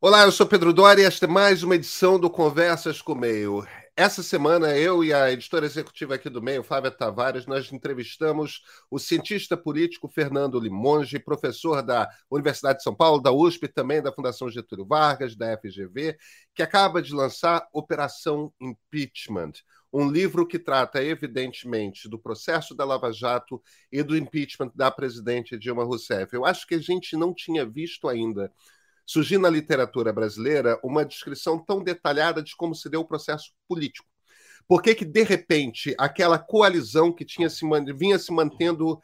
Olá, eu sou Pedro Dória e esta é mais uma edição do Conversas com o Meio. Essa semana, eu e a editora executiva aqui do Meio, Flávia Tavares, nós entrevistamos o cientista político Fernando Limonge, professor da Universidade de São Paulo, da USP também da Fundação Getúlio Vargas, da FGV, que acaba de lançar Operação Impeachment, um livro que trata, evidentemente, do processo da Lava Jato e do impeachment da presidente Dilma Rousseff. Eu acho que a gente não tinha visto ainda surgir na literatura brasileira uma descrição tão detalhada de como se deu o processo político. Por que, que de repente, aquela coalizão que tinha se, vinha se mantendo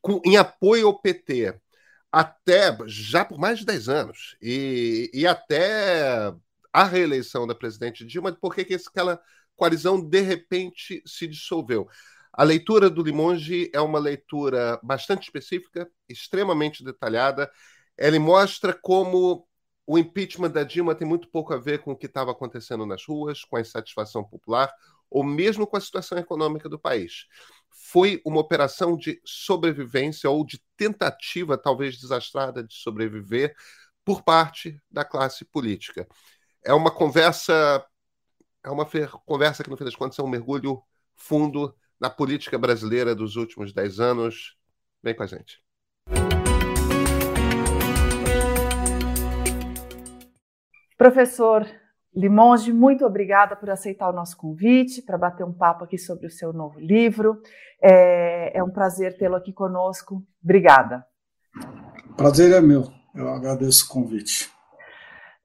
com, em apoio ao PT até já por mais de 10 anos e, e até a reeleição da presidente Dilma, por que, que aquela coalizão de repente se dissolveu? A leitura do Limonge é uma leitura bastante específica, extremamente detalhada, ele mostra como o impeachment da Dilma tem muito pouco a ver com o que estava acontecendo nas ruas, com a insatisfação popular, ou mesmo com a situação econômica do país. Foi uma operação de sobrevivência ou de tentativa, talvez desastrada, de sobreviver por parte da classe política. É uma conversa, é uma conversa que, no fim das contas, é um mergulho fundo na política brasileira dos últimos dez anos. Vem com a gente. Professor Limonge, muito obrigada por aceitar o nosso convite para bater um papo aqui sobre o seu novo livro. É, é um prazer tê-lo aqui conosco. Obrigada. Prazer é meu. Eu agradeço o convite.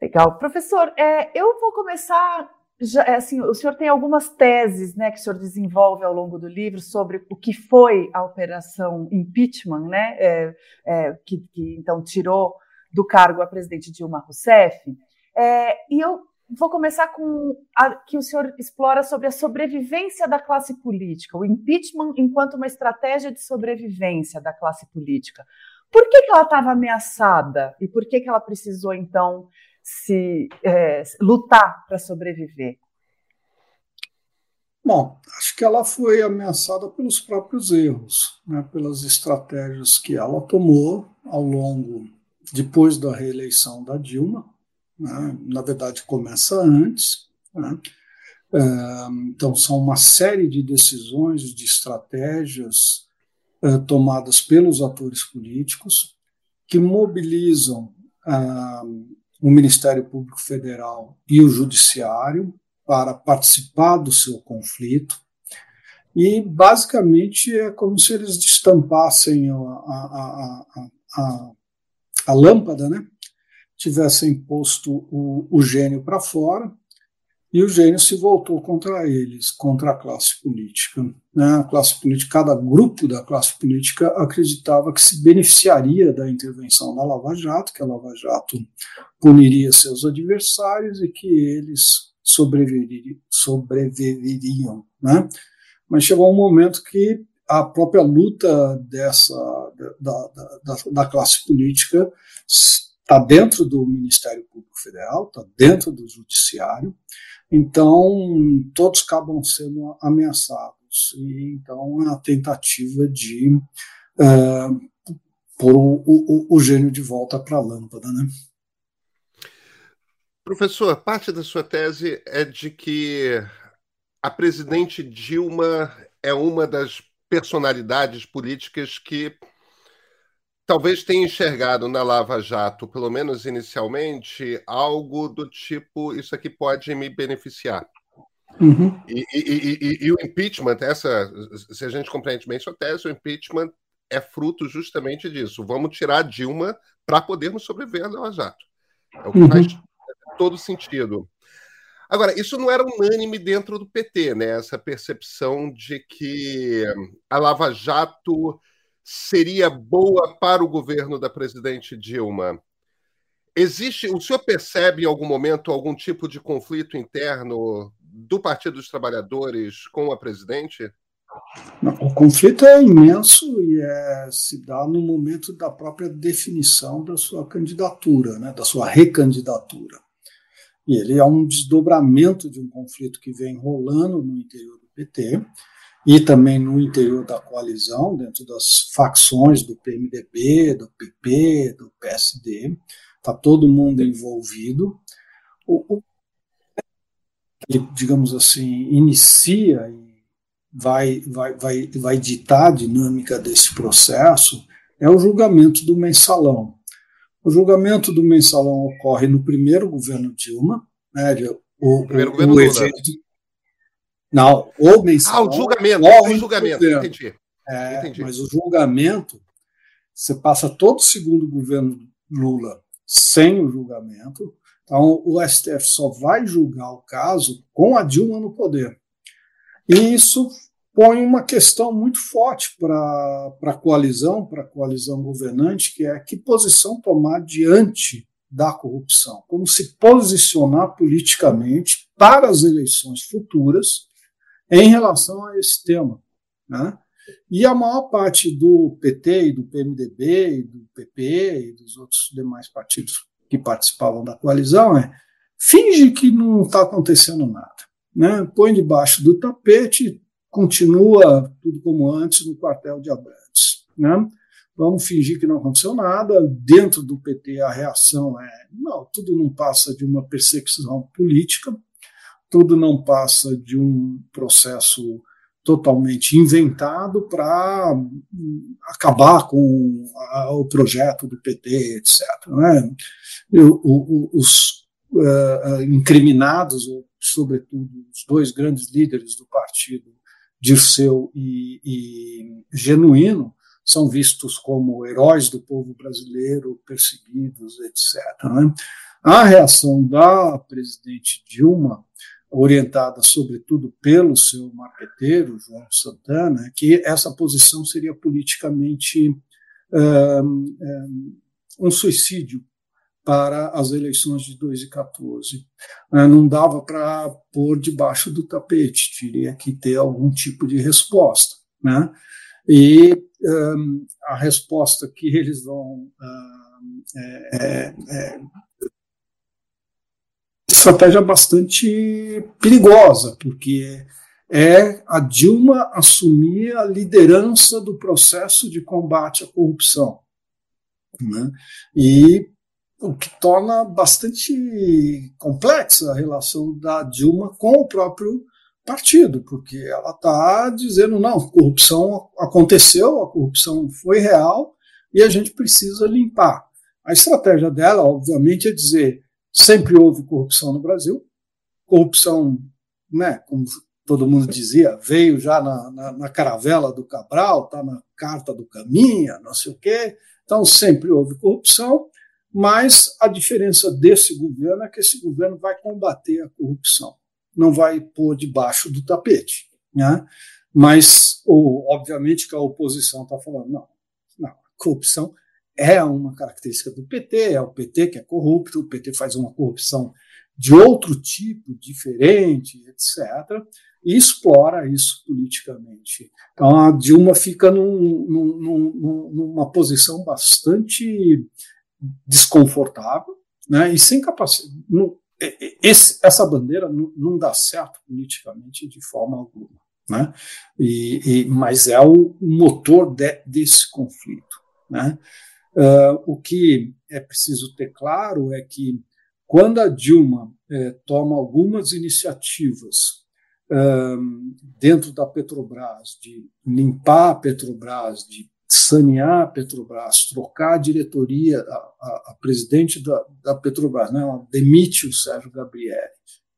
Legal. Professor, é, eu vou começar. Já, é, assim, o senhor tem algumas teses né, que o senhor desenvolve ao longo do livro sobre o que foi a operação impeachment, né, é, é que, que então tirou do cargo a presidente Dilma Rousseff. É, e eu vou começar com a, que o senhor explora sobre a sobrevivência da classe política, o impeachment enquanto uma estratégia de sobrevivência da classe política. Por que, que ela estava ameaçada e por que, que ela precisou, então, se é, lutar para sobreviver? Bom, acho que ela foi ameaçada pelos próprios erros, né, pelas estratégias que ela tomou ao longo, depois da reeleição da Dilma, né? na verdade começa antes. Né? É, então, são uma série de decisões, de estratégias é, tomadas pelos atores políticos que mobilizam o Ministério Público Federal e o Judiciário para participar do seu conflito. E, basicamente, é como se eles destampassem a, a, a, a lâmpada, né? Tivessem posto o, o gênio para fora e o gênio se voltou contra eles, contra a classe política. Né? A classe política, cada grupo da classe política acreditava que se beneficiaria da intervenção da Lava Jato, que a Lava Jato puniria seus adversários e que eles sobreviveriam. né? Mas chegou um momento que a própria luta dessa da, da, da, da classe política está dentro do Ministério Público Federal, está dentro do Judiciário, então todos acabam sendo ameaçados. E, então a tentativa de uh, pôr o, o, o gênio de volta para a lâmpada. Né? Professor, parte da sua tese é de que a presidente Dilma é uma das personalidades políticas que talvez tenha enxergado na Lava Jato, pelo menos inicialmente, algo do tipo: isso aqui pode me beneficiar. Uhum. E, e, e, e, o impeachment, essa, se a gente compreende bem sua tese, o impeachment é fruto justamente disso. Vamos tirar a Dilma para podermos sobreviver à Lava Jato. É o que uhum. faz todo sentido. Agora, isso não era unânime dentro do PT, né? Essa percepção de que a Lava Jato seria boa para o governo da presidente Dilma. Existe, o senhor percebe em algum momento algum tipo de conflito interno do Partido dos Trabalhadores com a presidente? O conflito é imenso e é, se dá no momento da própria definição da sua candidatura, né, da sua recandidatura. E ele é um desdobramento de um conflito que vem rolando no interior do PT, e também no interior da coalizão, dentro das facções do PMDB, do PP, do PSD, está todo mundo envolvido. O, o, ele, digamos assim, inicia e vai, vai, vai, vai ditar a dinâmica desse processo é o julgamento do mensalão. O julgamento do mensalão ocorre no primeiro governo Dilma, né, o, primeiro o, governo o Lula. Não, o mensalão. Ah, o julgamento, o julgamento, entendi. É, entendi. Mas o julgamento, você passa todo o segundo governo Lula sem o julgamento, então o STF só vai julgar o caso com a Dilma no poder. E isso põe uma questão muito forte para a coalizão, para a coalizão governante, que é que posição tomar diante da corrupção, como se posicionar politicamente para as eleições futuras em relação a esse tema. Né? E a maior parte do PT e do PMDB e do PP e dos outros demais partidos que participavam da coalizão é finge que não está acontecendo nada. Né? Põe debaixo do tapete, continua tudo como antes no quartel de Abrantes. Né? Vamos fingir que não aconteceu nada. Dentro do PT, a reação é: não, tudo não passa de uma perseguição política, tudo não passa de um processo totalmente inventado para acabar com a, o projeto do PT, etc. Né? o, o, os uh, incriminados, sobretudo os dois grandes líderes do partido, Dirceu e, e Genuíno, são vistos como heróis do povo brasileiro, perseguidos, etc. Né? A reação da presidente Dilma, orientada sobretudo pelo seu marqueteiro, João Santana, que essa posição seria politicamente um, um suicídio para as eleições de 2014. É, não dava para pôr debaixo do tapete, teria que ter algum tipo de resposta. Né? E um, a resposta que eles vão. Um, é, é, é, estratégia bastante perigosa, porque é a Dilma assumir a liderança do processo de combate à corrupção. Né? E o que torna bastante complexa a relação da Dilma com o próprio partido, porque ela está dizendo: não, corrupção aconteceu, a corrupção foi real e a gente precisa limpar. A estratégia dela, obviamente, é dizer: sempre houve corrupção no Brasil, corrupção, né, como todo mundo dizia, veio já na, na, na caravela do Cabral, está na carta do Caminha, não sei o quê. Então, sempre houve corrupção mas a diferença desse governo é que esse governo vai combater a corrupção, não vai pôr debaixo do tapete. Né? Mas, obviamente, que a oposição está falando: não, não, corrupção é uma característica do PT, é o PT que é corrupto, o PT faz uma corrupção de outro tipo, diferente, etc., e explora isso politicamente. Então a Dilma fica num, num, numa posição bastante desconfortável, né, e sem capacidade. Esse, essa bandeira não, não, dá certo politicamente de forma alguma. Né? E, e mas é o motor de, desse conflito. Né? Uh, o que é preciso ter claro é que quando a Dilma eh, toma algumas iniciativas uh, dentro da Petrobras, de limpar a Petrobras, de sanear a Petrobras, trocar a diretoria, a, a, a presidente da, da, Petrobras, né, ela demite o Sérgio Gabrielli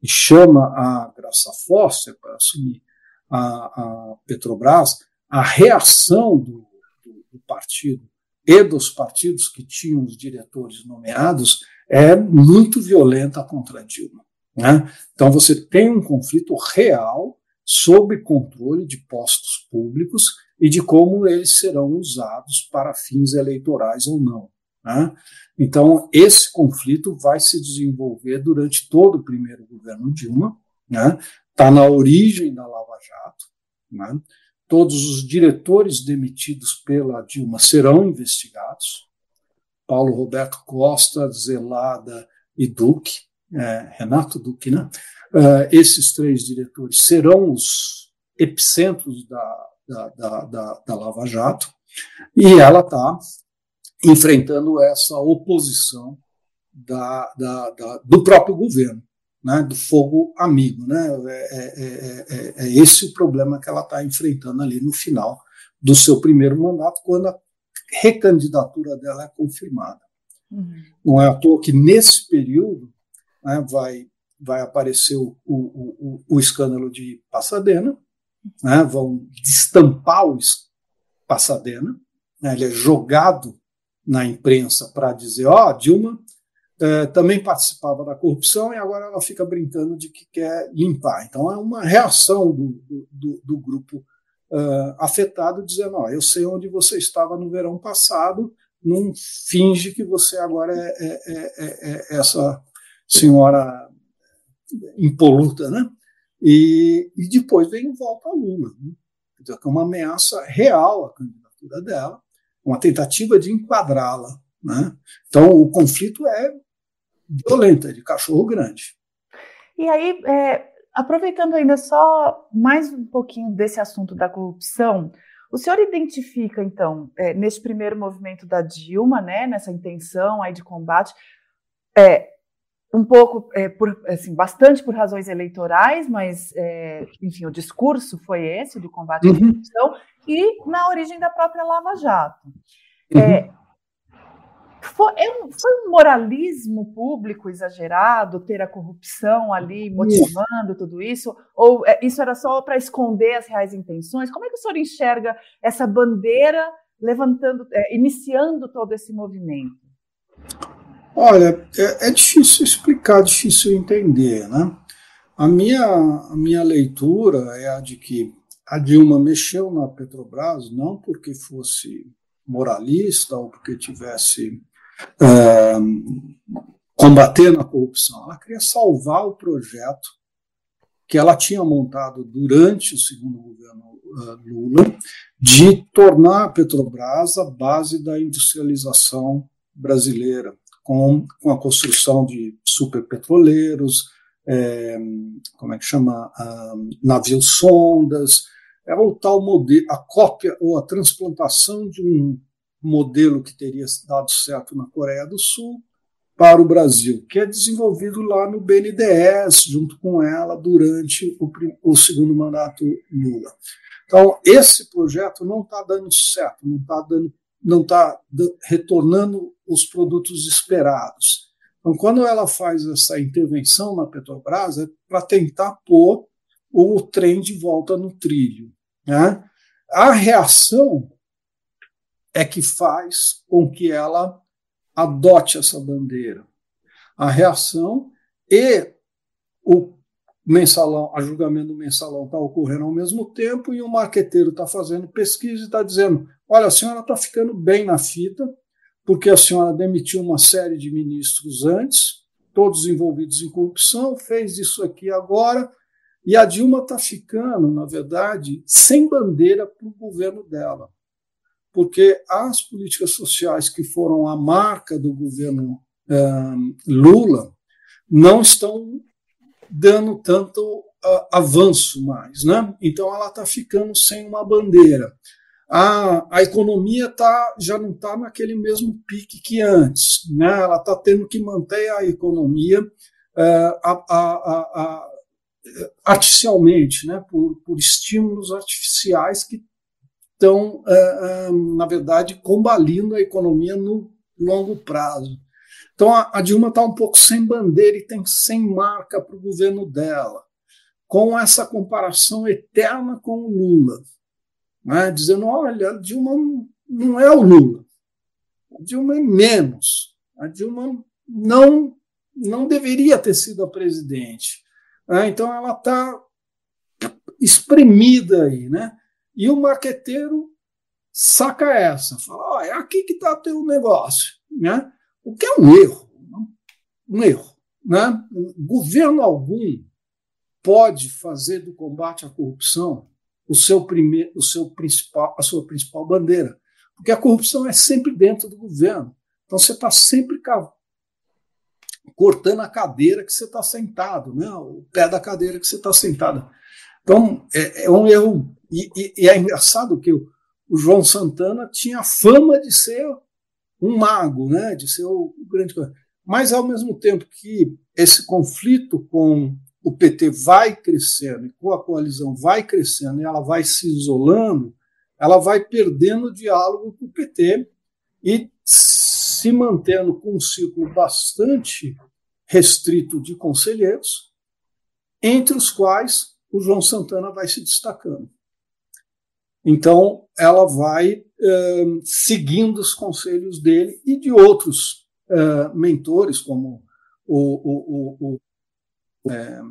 e chama a Graça Foster para assumir a, a, Petrobras, a reação do, do, do partido e dos partidos que tinham os diretores nomeados é muito violenta contra Dilma. Né? Então você tem um conflito real sob controle de postos públicos e de como eles serão usados para fins eleitorais ou não. Né? Então, esse conflito vai se desenvolver durante todo o primeiro governo Dilma, está né? Tá na origem da Lava Jato. Todos os diretores demitidos pela Dilma serão investigados. Paulo Roberto Costa, Zelada e Duque, é, Renato Duque, né? Uh, esses três diretores serão os epicentros da, da, da, da, da Lava Jato, e ela está enfrentando essa oposição da, da, da, do próprio governo, né, do fogo amigo. Né? É, é, é, é esse o problema que ela está enfrentando ali no final do seu primeiro mandato, quando a recandidatura dela é confirmada. Uhum. Não é à toa que nesse período né, vai, vai aparecer o, o, o, o escândalo de Passadena, né, vão destampar o Passadena, né, ele é jogado na imprensa para dizer: ó, oh, Dilma é, também participava da corrupção e agora ela fica brincando de que quer limpar. Então é uma reação do, do, do grupo uh, afetado, dizendo: ó, eu sei onde você estava no verão passado, não finge que você agora é, é, é, é essa senhora impoluta, né? E, e depois vem volta a Lula, né? que é uma ameaça real à candidatura dela, uma tentativa de enquadrá-la. Né? Então o conflito é violento, é de cachorro grande. E aí, é, aproveitando ainda só mais um pouquinho desse assunto da corrupção, o senhor identifica, então, é, nesse primeiro movimento da Dilma, né, nessa intenção aí de combate, é, um pouco, é, por, assim, bastante por razões eleitorais, mas, é, enfim, o discurso foi esse, do combate uhum. à corrupção, e na origem da própria Lava Jato. Uhum. Foi, é um, foi um moralismo público exagerado ter a corrupção ali motivando tudo isso? Ou é, isso era só para esconder as reais intenções? Como é que o senhor enxerga essa bandeira levantando, é, iniciando todo esse movimento? Olha, é, é, difícil explicar, difícil entender, né? A minha, a minha leitura é a de que a Dilma mexeu na Petrobras não porque fosse moralista ou porque tivesse é, combatendo a corrupção. Ela queria salvar o projeto que ela tinha montado durante o segundo governo uh, Lula de tornar a Petrobras a base da industrialização brasileira com, com a construção de superpetroleiros, é, como é que chama, uh, navios sondas, é o tal modelo, a cópia ou a transplantação de um modelo que teria dado certo na Coreia do Sul para o Brasil, que é desenvolvido lá no BNDES, junto com ela, durante o, o segundo mandato Lula. Então, esse projeto não está dando certo, não está dando não está retornando os produtos esperados. Então, quando ela faz essa intervenção na Petrobras, é para tentar pôr o trem de volta no trilho. Né? A reação é que faz com que ela adote essa bandeira. A reação e o mensalão, a julgamento do mensalão está ocorrendo ao mesmo tempo e o marqueteiro está fazendo pesquisa e está dizendo: olha, a senhora está ficando bem na fita, porque a senhora demitiu uma série de ministros antes, todos envolvidos em corrupção, fez isso aqui agora, e a Dilma está ficando, na verdade, sem bandeira para o governo dela. Porque as políticas sociais que foram a marca do governo eh, Lula não estão dando tanto uh, avanço mais. Né? Então ela está ficando sem uma bandeira. A, a economia tá, já não está naquele mesmo pique que antes. Né? Ela está tendo que manter a economia uh, a, a, artificialmente, né? por, por estímulos artificiais que estão, uh, uh, na verdade, combalindo a economia no longo prazo. Então a Dilma está um pouco sem bandeira e tem sem marca para o governo dela, com essa comparação eterna com o Lula, né? dizendo: olha, a Dilma não é o Lula, a Dilma é menos, a Dilma não, não deveria ter sido a presidente. Né? Então ela está espremida aí, né? E o marqueteiro saca essa, fala: oh, é aqui que está o teu negócio, né? O que é um erro. Um erro. Né? Governo algum pode fazer do combate à corrupção o seu primeiro, o seu principal, a sua principal bandeira, porque a corrupção é sempre dentro do governo. Então você está sempre cortando a cadeira que você está sentado, né? o pé da cadeira que você está sentado. Então é, é, um erro e, e, e, é engraçado que o, o João Santana tinha fama de ser um mago, né, de ser o, o grande. Mas, ao mesmo tempo que esse conflito com o PT vai crescendo e com a coalizão vai crescendo e ela vai se isolando, ela vai perdendo diálogo com o PT e se mantendo com um ciclo bastante restrito de conselheiros, entre os quais o João Santana vai se destacando. Então, ela vai uh, seguindo os conselhos dele e de outros uh, mentores, como o, o, o, o é,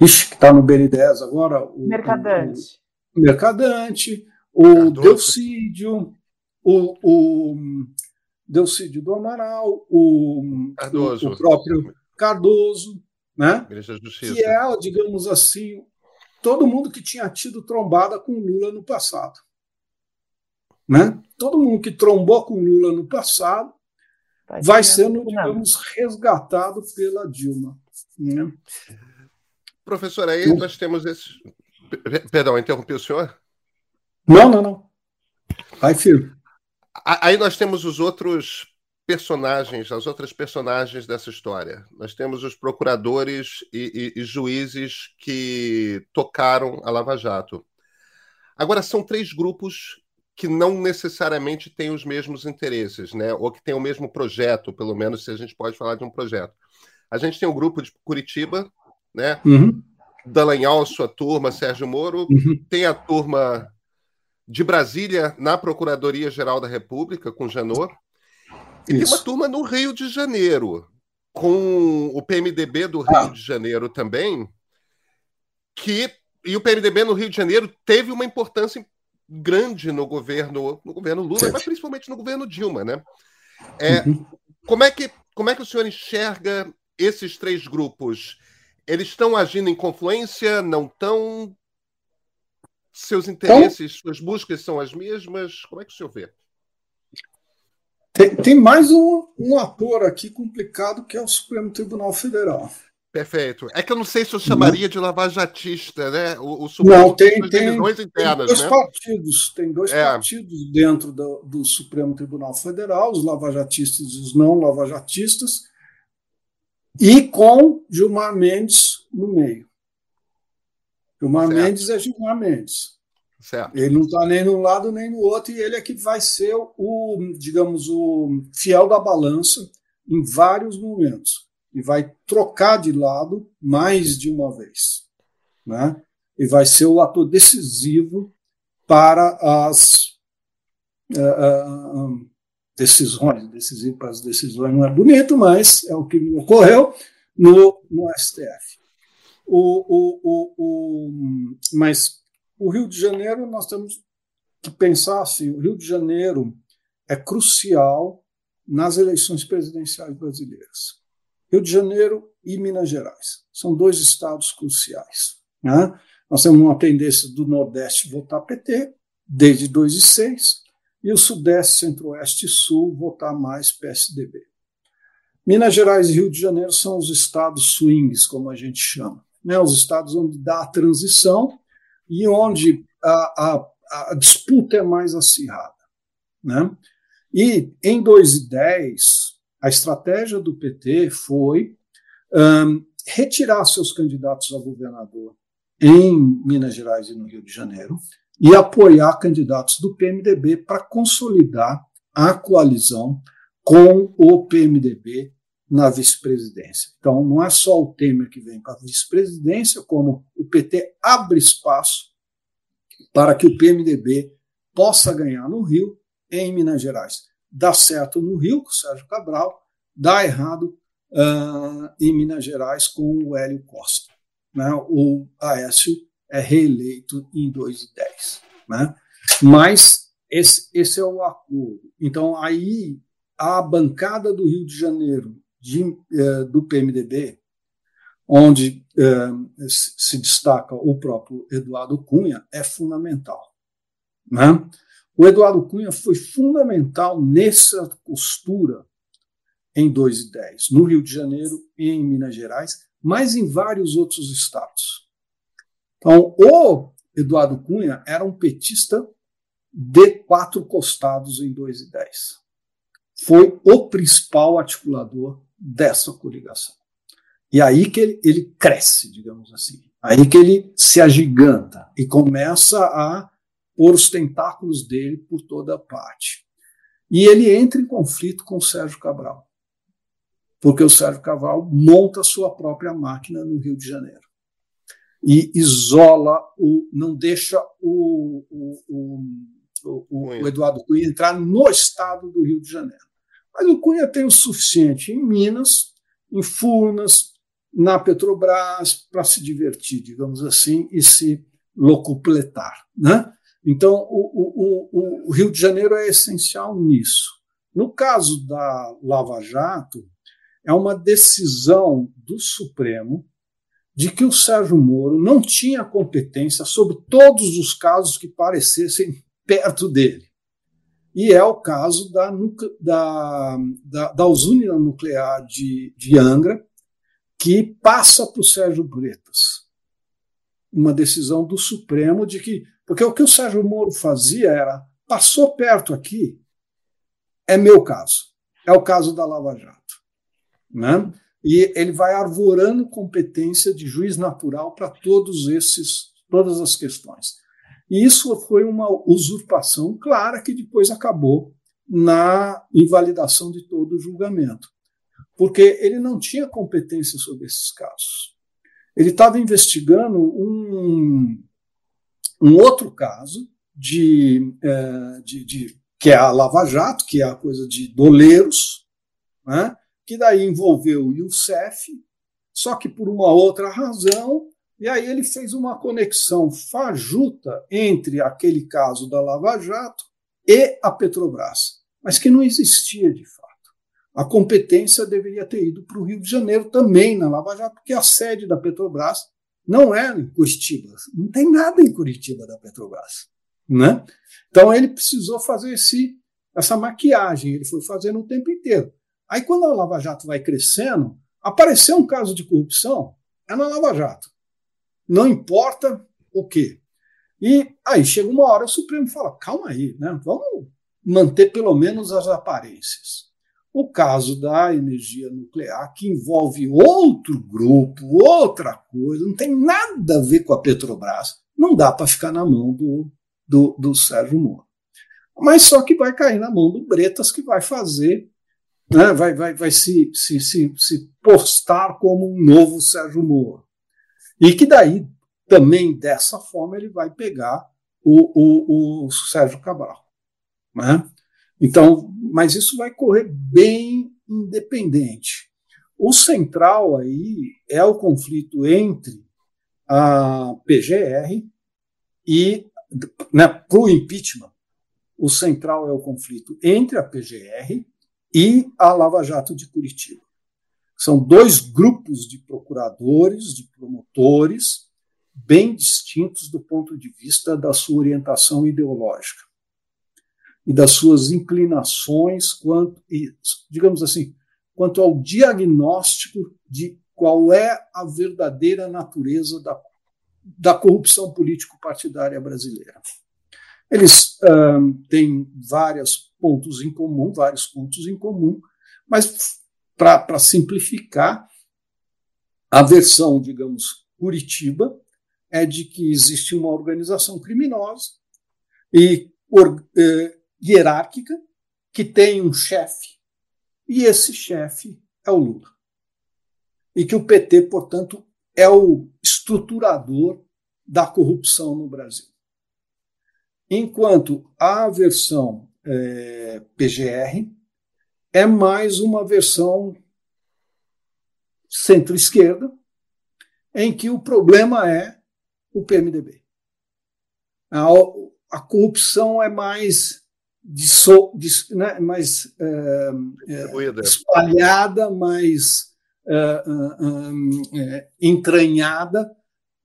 ixi, que está no BN10 agora. O, Mercadante. O, Mercadante, o Delcídio, o, o Delcídio do Amaral, o, o, o próprio Cardoso, né? que é, digamos assim, todo mundo que tinha tido trombada com Lula no passado. Né? Todo mundo que trombou com Lula no passado vai, vai sendo, digamos, resgatado pela Dilma. Né? Professor, aí nós temos esse. Perdão, interrompi o senhor? Não, não, não. Vai, filho. Aí nós temos os outros personagens, as outras personagens dessa história. Nós temos os procuradores e, e, e, juízes que tocaram a Lava Jato. Agora, são três grupos que não necessariamente têm os mesmos interesses, né? ou que têm o mesmo projeto, pelo menos se a gente pode falar de um projeto. A gente tem o grupo de Curitiba, né? Uhum. Dallagnol, sua turma, Sérgio Moro, uhum. tem a turma de Brasília na Procuradoria-Geral da República, com Janot, e Isso. tem uma turma no Rio de Janeiro, com o PMDB do Rio ah. de Janeiro também, que e o PMDB no Rio de Janeiro teve uma importância grande no governo, no governo Lula, mas principalmente no governo Dilma, né? É, uhum. como, é que, como é que o senhor enxerga esses três grupos? Eles estão agindo em confluência? Não estão? Seus interesses, então, suas buscas são as mesmas? Como é que o senhor vê? Tem, tem mais um, um ator aqui complicado que é o Supremo Tribunal Federal. Perfeito. É que eu não sei se eu chamaria de lavajatista, né? O, o Supremo não, tem, tem, internas, tem dois né? partidos, tem dois é. partidos dentro do, do, Supremo Tribunal Federal, os lavajatistas e os não lavajatistas, e com Gilmar Mendes no meio. Gilmar certo. Mendes é Gilmar Mendes. Certo. Ele não está nem num lado nem no outro, e ele é que vai ser o, digamos, o fiel da balança em vários momentos. E vai trocar de lado mais de uma vez. Né? E vai ser o ator decisivo para as uh, uh, decisões. Decisivo para as decisões não é bonito, mas é o que ocorreu no, no STF. O, o, o, o, mas o Rio de Janeiro, nós temos que pensar assim: o Rio de Janeiro é crucial nas eleições presidenciais brasileiras. Rio de Janeiro e Minas Gerais são dois estados cruciais. Né? Nós temos uma tendência do Nordeste votar PT desde 2006 e o Sudeste, Centro-Oeste e Sul votar mais PSDB. Minas Gerais e Rio de Janeiro são os estados swings, como a gente chama, né? os estados onde dá a transição e onde a, a, a disputa é mais acirrada. Né? E em 2010, a estratégia do PT foi um, retirar seus candidatos a governador em Minas Gerais e no Rio de Janeiro e apoiar candidatos do PMDB para consolidar a coalizão com o PMDB na vice-presidência. Então, não é só o Temer que vem para a vice-presidência, como o PT abre espaço para que o PMDB possa ganhar no Rio e em Minas Gerais. Dá certo no Rio com o Sérgio Cabral, dá errado uh, em Minas Gerais com o Hélio Costa. Né? O Aécio é reeleito em 2010. Né? Mas esse, esse é o acordo. Então, aí a bancada do Rio de Janeiro de, eh, do PMDB, onde eh, se destaca o próprio Eduardo Cunha, é fundamental. Né? O Eduardo Cunha foi fundamental nessa costura em 2010, no Rio de Janeiro e em Minas Gerais, mas em vários outros estados. Então, o Eduardo Cunha era um petista de quatro costados em 2010. foi o principal articulador dessa coligação. E aí que ele, ele cresce, digamos assim. Aí que ele se agiganta e começa a pôr os tentáculos dele por toda parte. E ele entra em conflito com o Sérgio Cabral, porque o Sérgio Cabral monta a sua própria máquina no Rio de Janeiro e isola o, não deixa o, o, o, o Eduardo Cunha entrar no estado do Rio de Janeiro. Mas o Cunha tem o suficiente em Minas, em Furnas, na Petrobras, para se divertir, digamos assim, e se locupletar. Né? Então, o, o, o, Rio de Janeiro é essencial nisso. No caso da Lava Jato, é uma decisão do Supremo de que o Sérgio Moro não tinha competência sobre todos os casos que parecessem perto dele. E é o caso da, da, da, da usina nuclear de, de Angra, que passa para o Sérgio Bretas. Uma decisão do Supremo de que. Porque o que o Sérgio Moro fazia era: passou perto aqui, é meu caso. É o caso da Lava Jato. Né? E ele vai arvorando competência de juiz natural para todos esses, todas as questões. E isso foi uma usurpação clara que depois acabou na invalidação de todo o julgamento, porque ele não tinha competência sobre esses casos. Ele estava investigando um, um outro caso de, é, de, de, que é a Lava Jato, que é a coisa de doleiros, né, que daí envolveu o Youssef, só que por uma outra razão e aí ele fez uma conexão fajuta entre aquele caso da Lava Jato e a Petrobras, mas que não existia de fato. A competência deveria ter ido para o Rio de Janeiro também na Lava Jato, porque a sede da Petrobras não é em Curitiba. Não tem nada em Curitiba da Petrobras. Né? Então ele precisou fazer esse, essa maquiagem, ele foi fazendo o tempo inteiro. Aí quando a Lava Jato vai crescendo, apareceu um caso de corrupção, é na Lava Jato não importa o quê. E aí chega uma hora o Supremo fala: calma aí, né? vamos manter pelo menos as aparências. O caso da energia nuclear, que envolve outro grupo, outra coisa, não tem nada a ver com a Petrobras, não dá para ficar na mão do, do, do Sérgio Moro. Mas só que vai cair na mão do Bretas, que vai fazer, né, vai, vai, vai se, se, se, se postar como um novo Sérgio Moro. E que daí, também dessa forma, ele vai pegar o, o, o Sérgio Cabral. Né? Então, mas isso vai correr bem independente. O central aí é o conflito entre a PGR e, né, para o impeachment, o central é o conflito entre a PGR e a Lava Jato de Curitiba. São dois grupos de procuradores, de promotores, bem distintos do ponto de vista da sua orientação ideológica e das suas inclinações quanto, digamos assim, quanto ao diagnóstico de qual é a verdadeira natureza da, da corrupção político-partidária brasileira. Eles têm vários pontos em comum, vários pontos em comum, mas para simplificar, a versão, digamos, Curitiba é de que existe uma organização criminosa e or, eh, hierárquica que tem um chefe, e esse chefe é o Lula. E que o PT, portanto, é o estruturador da corrupção no Brasil. Enquanto a versão eh, PGR é mais uma versão centro-esquerda, em que o problema é o PMDB. A, a corrupção é mais, disso, dis, né, mais é, é, espalhada, mais é, é, entranhada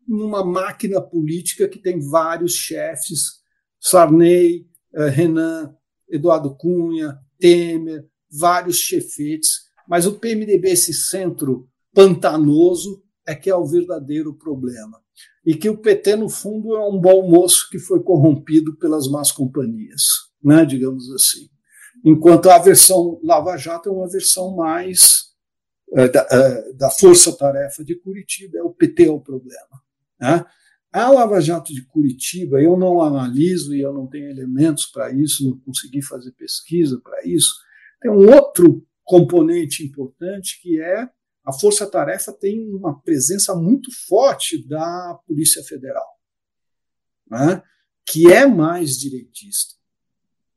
numa máquina política que tem vários chefes, Sarney, é, Renan, Eduardo Cunha, Temer, vários chefetes, mas o PMDB, esse centro pantanoso, é que é o verdadeiro problema. E que o PT, no fundo, é um bom moço que foi corrompido pelas más companhias, né, digamos assim. enquanto a versão Lava Jato é uma versão mais é, da, é, da força-tarefa de Curitiba, é o PT é o problema. Né? A Lava Jato de Curitiba, eu não analiso e eu não tenho elementos para isso, não consegui fazer pesquisa para isso. Tem um outro componente importante que é a Força Tarefa tem uma presença muito forte da Polícia Federal, né, que é mais direitista,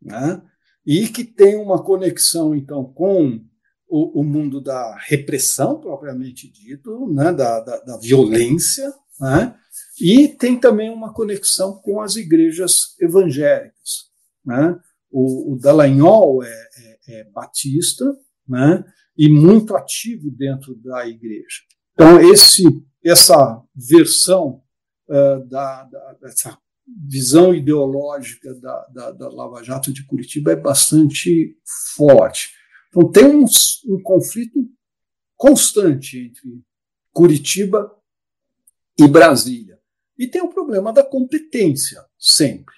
né, e que tem uma conexão, então, com o, o mundo da repressão, propriamente dito, né, da, da, da violência, né, e tem também uma conexão com as igrejas evangélicas. Né? O, o Dallagnol é, é, é batista né? e muito ativo dentro da igreja. Então, esse, essa versão uh, da, da, dessa visão ideológica da, da, da, Lava Jato de Curitiba é bastante forte. Então, tem um, um conflito constante entre Curitiba e Brasília. E tem o problema da competência, sempre.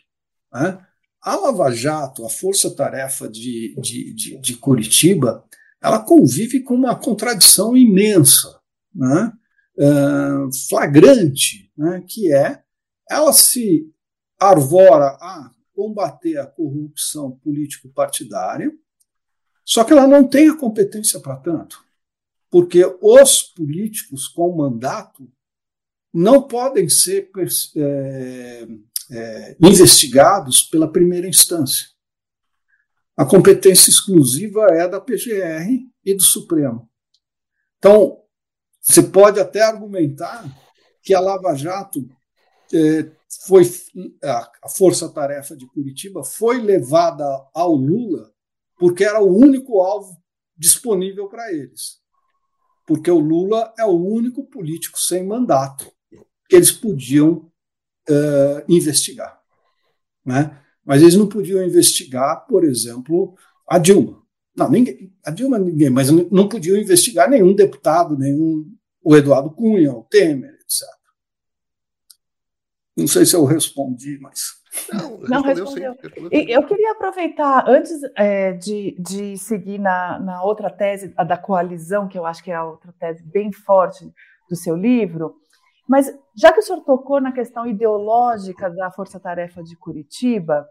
Né? A Lava Jato, a força-tarefa de, de, de, de, Curitiba, ela convive com uma contradição imensa, né? uh, flagrante, né? que é ela se arvora a combater a corrupção político-partidária, só que ela não tem a competência para tanto, porque os políticos com mandato não podem ser é, é, investigados pela primeira instância. A competência exclusiva é da PGR e do Supremo. Então, você pode até argumentar que a Lava Jato é, foi a força-tarefa de Curitiba foi levada ao Lula porque era o único alvo disponível para eles. Porque o Lula é o único político sem mandato que eles podiam uh, investigar. Né? Mas eles não podiam investigar, por exemplo, a Dilma. Não, ninguém, a Dilma ninguém, mas não podiam investigar nenhum deputado, nenhum o Eduardo Cunha, o Temer, etc. Não sei se eu respondi, mas. Não, não respondeu. respondeu. Eu queria aproveitar, antes é, de, de seguir na, na outra tese, a da coalizão, que eu acho que é a outra tese bem forte do seu livro, mas já que o senhor tocou na questão ideológica da Força Tarefa de Curitiba,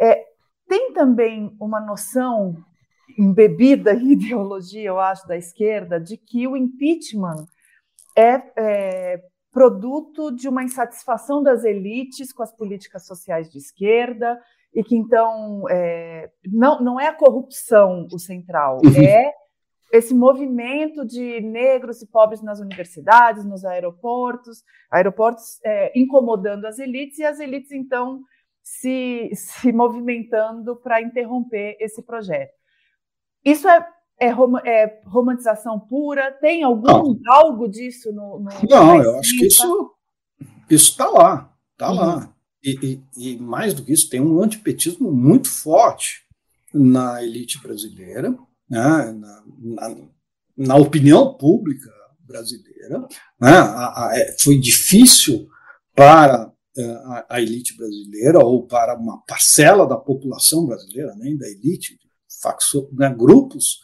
é, tem também uma noção embebida em ideologia, eu acho, da esquerda, de que o impeachment é, é produto de uma insatisfação das elites com as políticas sociais de esquerda e que então é, não, não é a corrupção o central, uhum. é esse movimento de negros e pobres nas universidades, nos aeroportos, aeroportos é, incomodando as elites e as elites então se, se movimentando para interromper esse projeto. Isso é, é, rom, é romantização pura? Tem algum não. algo disso no? no não, eu acho que isso isso está lá, está uhum. lá. E, e, e mais do que isso, tem um antipetismo muito forte na elite brasileira né, na, na, na, opinião pública brasileira. Né, a, a, é, foi difícil para é, a, a, elite brasileira ou para uma parcela da população brasileira, nem da elite, facção, né, grupos,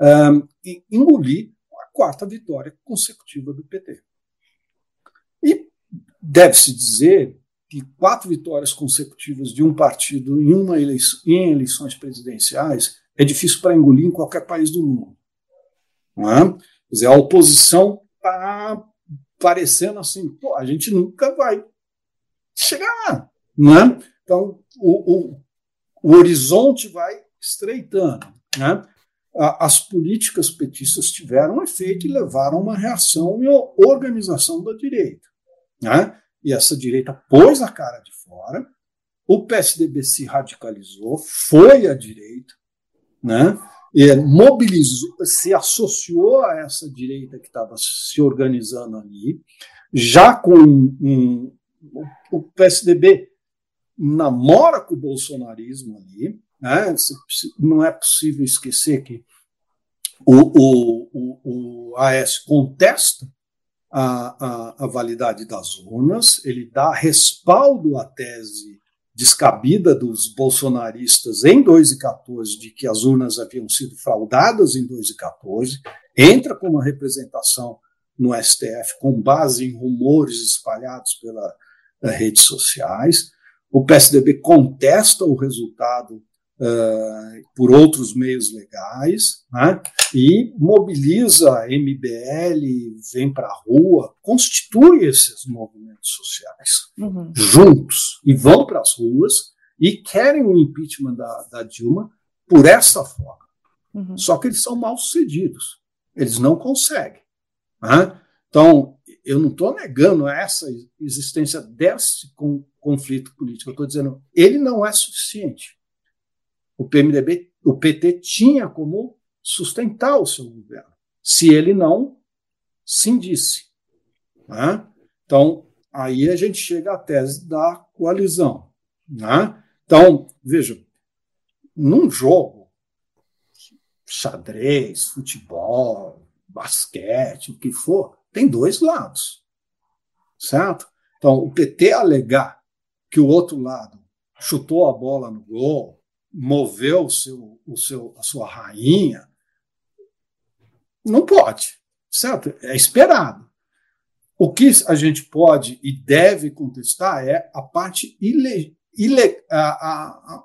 um, engolir a quarta vitória consecutiva do PT. E deve-se dizer que quatro vitórias consecutivas de um partido em, uma eleição, em eleições presidenciais é difícil para engolir em qualquer país do mundo. Não é? Quer dizer, a oposição está parecendo assim, pô, a gente nunca vai chegar lá. Não é? Então, o, o, o horizonte vai estreitando. Né? As políticas petistas tiveram efeito e levaram a uma reação e organização da direita. Né? E essa direita pôs a cara de fora, o PSDB se radicalizou, foi à direita, né? E mobilizou, se associou a essa direita que estava se organizando ali, já com um, o PSDB namora com o bolsonarismo ali, né? não é possível esquecer que o, o, o, o AS contesta a, a, a validade das urnas, ele dá respaldo à tese descabida dos bolsonaristas em 2014 de que as urnas haviam sido fraudadas em 2014, entra com uma representação no STF com base em rumores espalhados pelas eh, redes sociais. O PSDB contesta o resultado uh, por outros meios legais, né? e mobiliza a MBL, vem para a rua, constitui esses movimentos sociais uhum. juntos e vão para as ruas e querem o impeachment da, da Dilma por essa forma. Uhum. Só que eles são mal sucedidos, eles não conseguem. Né? Então, eu não estou negando essa existência desse conflito político, eu estou dizendo ele não é suficiente o PMDB, o PT tinha como sustentar o seu governo, se ele não cindisse. Né? Então, aí a gente chega à tese da coalizão. Né? Então, veja, num jogo, xadrez, futebol, basquete, o que for, tem dois lados. Certo? Então, o PT alegar que o outro lado chutou a bola no gol, moveu o seu, o seu, a sua rainha, não pode, certo? É esperado. O que a gente pode e deve contestar é a parte ile, ile, a, a,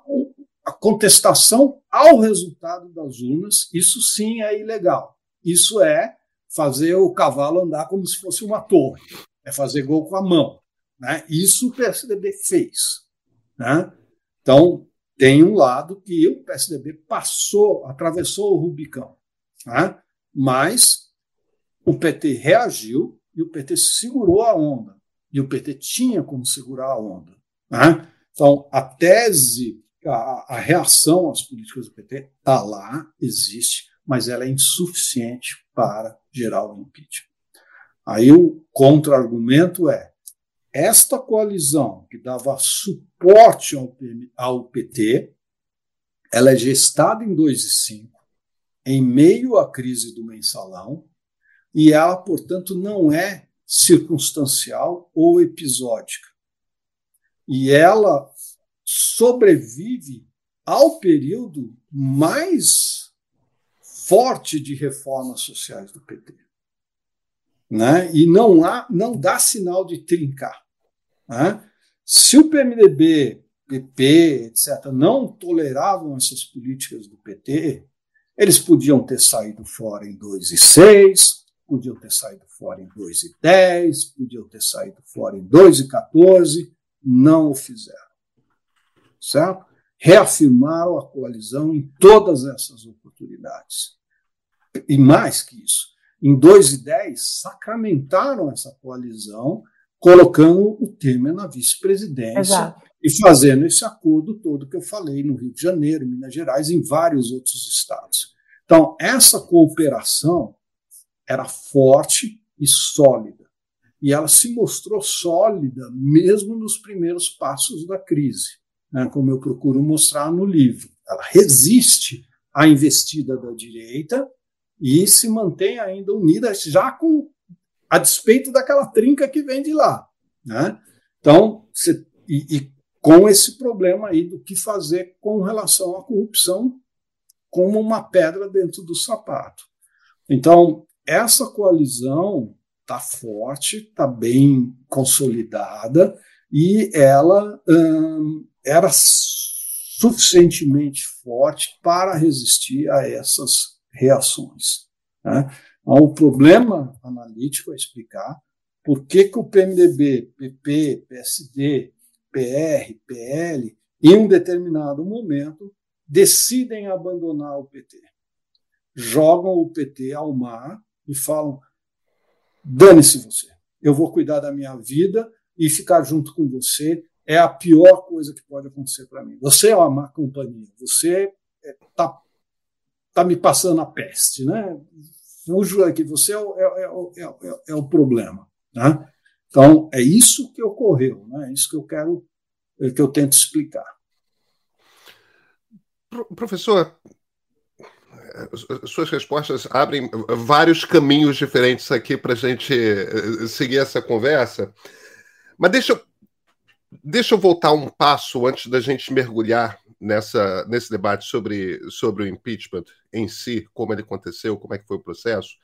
a contestação ao resultado das urnas. Isso sim é ilegal. Isso é fazer o cavalo andar como se fosse uma torre, é fazer gol com a mão. Né? Isso o PSDB fez. Né? Então, tem um lado que o PSDB passou, atravessou o Rubicão. Né? Mas o PT reagiu e o PT segurou a onda. E o PT tinha como segurar a onda. Né? Então, a tese, a, a reação às políticas do PT está lá, existe, mas ela é insuficiente para gerar o impeachment. Aí o contra-argumento é: esta coalizão que dava suporte ao, ao PT, ela é gestada em 2005, em meio à crise do mensalão, e ela, portanto, não é circunstancial ou episódica. E ela sobrevive ao período mais forte de reformas sociais do PT. Né? E não há, não dá sinal de trincar. Né? Se o PMDB, PP, etc., não toleravam essas políticas do PT, eles podiam ter saído fora em 2 e 6, podiam ter saído fora em 2 e 10, podiam ter saído fora em 2 e 14, não o fizeram. Certo? Reafirmaram a coalizão em todas essas oportunidades. E mais que isso, em 2 e 10, sacramentaram essa coalizão colocando o Temer na vice-presidência e fazendo esse acordo todo que eu falei no Rio de Janeiro, Minas Gerais, em vários outros estados. Então, essa cooperação era forte e sólida. E ela se mostrou sólida mesmo nos primeiros passos da crise, né, como eu procuro mostrar no livro. Ela resiste à investida da direita e se mantém ainda unida, já com a despeito daquela trinca que vem de lá. Né? Então, e, e, com esse problema aí do que fazer com relação à corrupção como uma pedra dentro do sapato. Então, essa coalizão está forte, está bem consolidada e ela hum, era suficientemente forte para resistir a essas reações. Né? Então, o problema analítico é explicar por que, que o PMDB, PP, PSD, PR, PL, em um determinado momento, decidem abandonar o PT. Jogam o PT ao mar e falam: dane-se você, eu vou cuidar da minha vida e ficar junto com você é a pior coisa que pode acontecer para mim. Você é uma má companhia, você está é, tá me passando a peste, né? Fujo aqui, você é o, é, é, é, é, o problema. Né? Então, é isso que ocorreu, né? é isso que eu quero, que eu tento explicar. Professor, suas respostas abrem vários caminhos diferentes aqui para a gente seguir essa conversa. Mas deixa eu deixa eu voltar um passo antes da gente mergulhar nessa, nesse debate sobre, sobre o impeachment em si, como ele aconteceu, como é que foi o processo,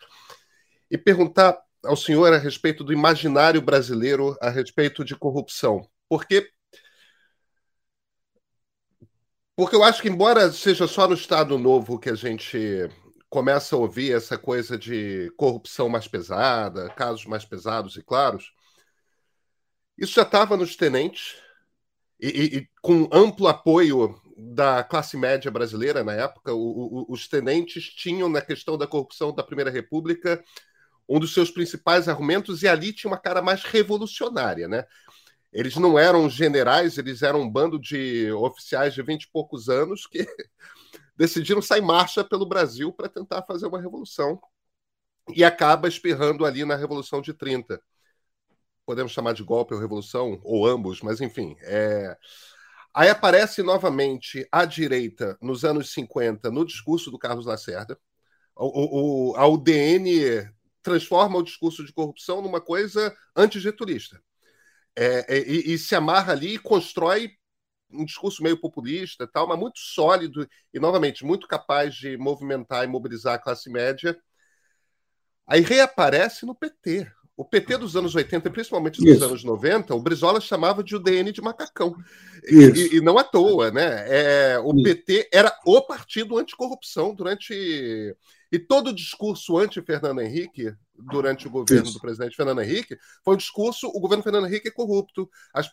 e perguntar ao senhor a respeito do imaginário brasileiro a respeito de corrupção. Porque porque eu acho que embora seja só no Estado Novo que a gente começa a ouvir essa coisa de corrupção mais pesada, casos mais pesados e claros, isso já estava nos tenentes e, e, e, com amplo apoio da classe média brasileira na época. O, o, os tenentes tinham na questão da corrupção da Primeira República um dos seus principais argumentos, e ali tinha uma cara mais revolucionária, né? Eles não eram generais, eles eram um bando de oficiais de vinte e poucos anos que decidiram sair marcha pelo Brasil para tentar fazer uma revolução e acaba espirrando ali na Revolução de 30. Podemos chamar de golpe ou revolução, ou ambos, mas enfim. É... Aí aparece novamente a direita nos anos 50 no discurso do Carlos Lacerda. O, o, a UDN transforma o discurso de corrupção numa coisa antigetulista. É, é, e, e, se amarra ali e constrói um discurso meio populista, tal, mas muito sólido e, novamente, muito capaz de movimentar e mobilizar a classe média. Aí reaparece no PT. O PT dos anos 80, principalmente dos Isso. anos 90, o Brizola chamava de UDN de macacão. E, e, não à toa, né? É, o Isso. PT era o partido anticorrupção durante e todo o discurso anti-Fernando Henrique, durante o governo Isso. do presidente Fernando Henrique, foi um discurso: o governo Fernando Henrique é corrupto, as,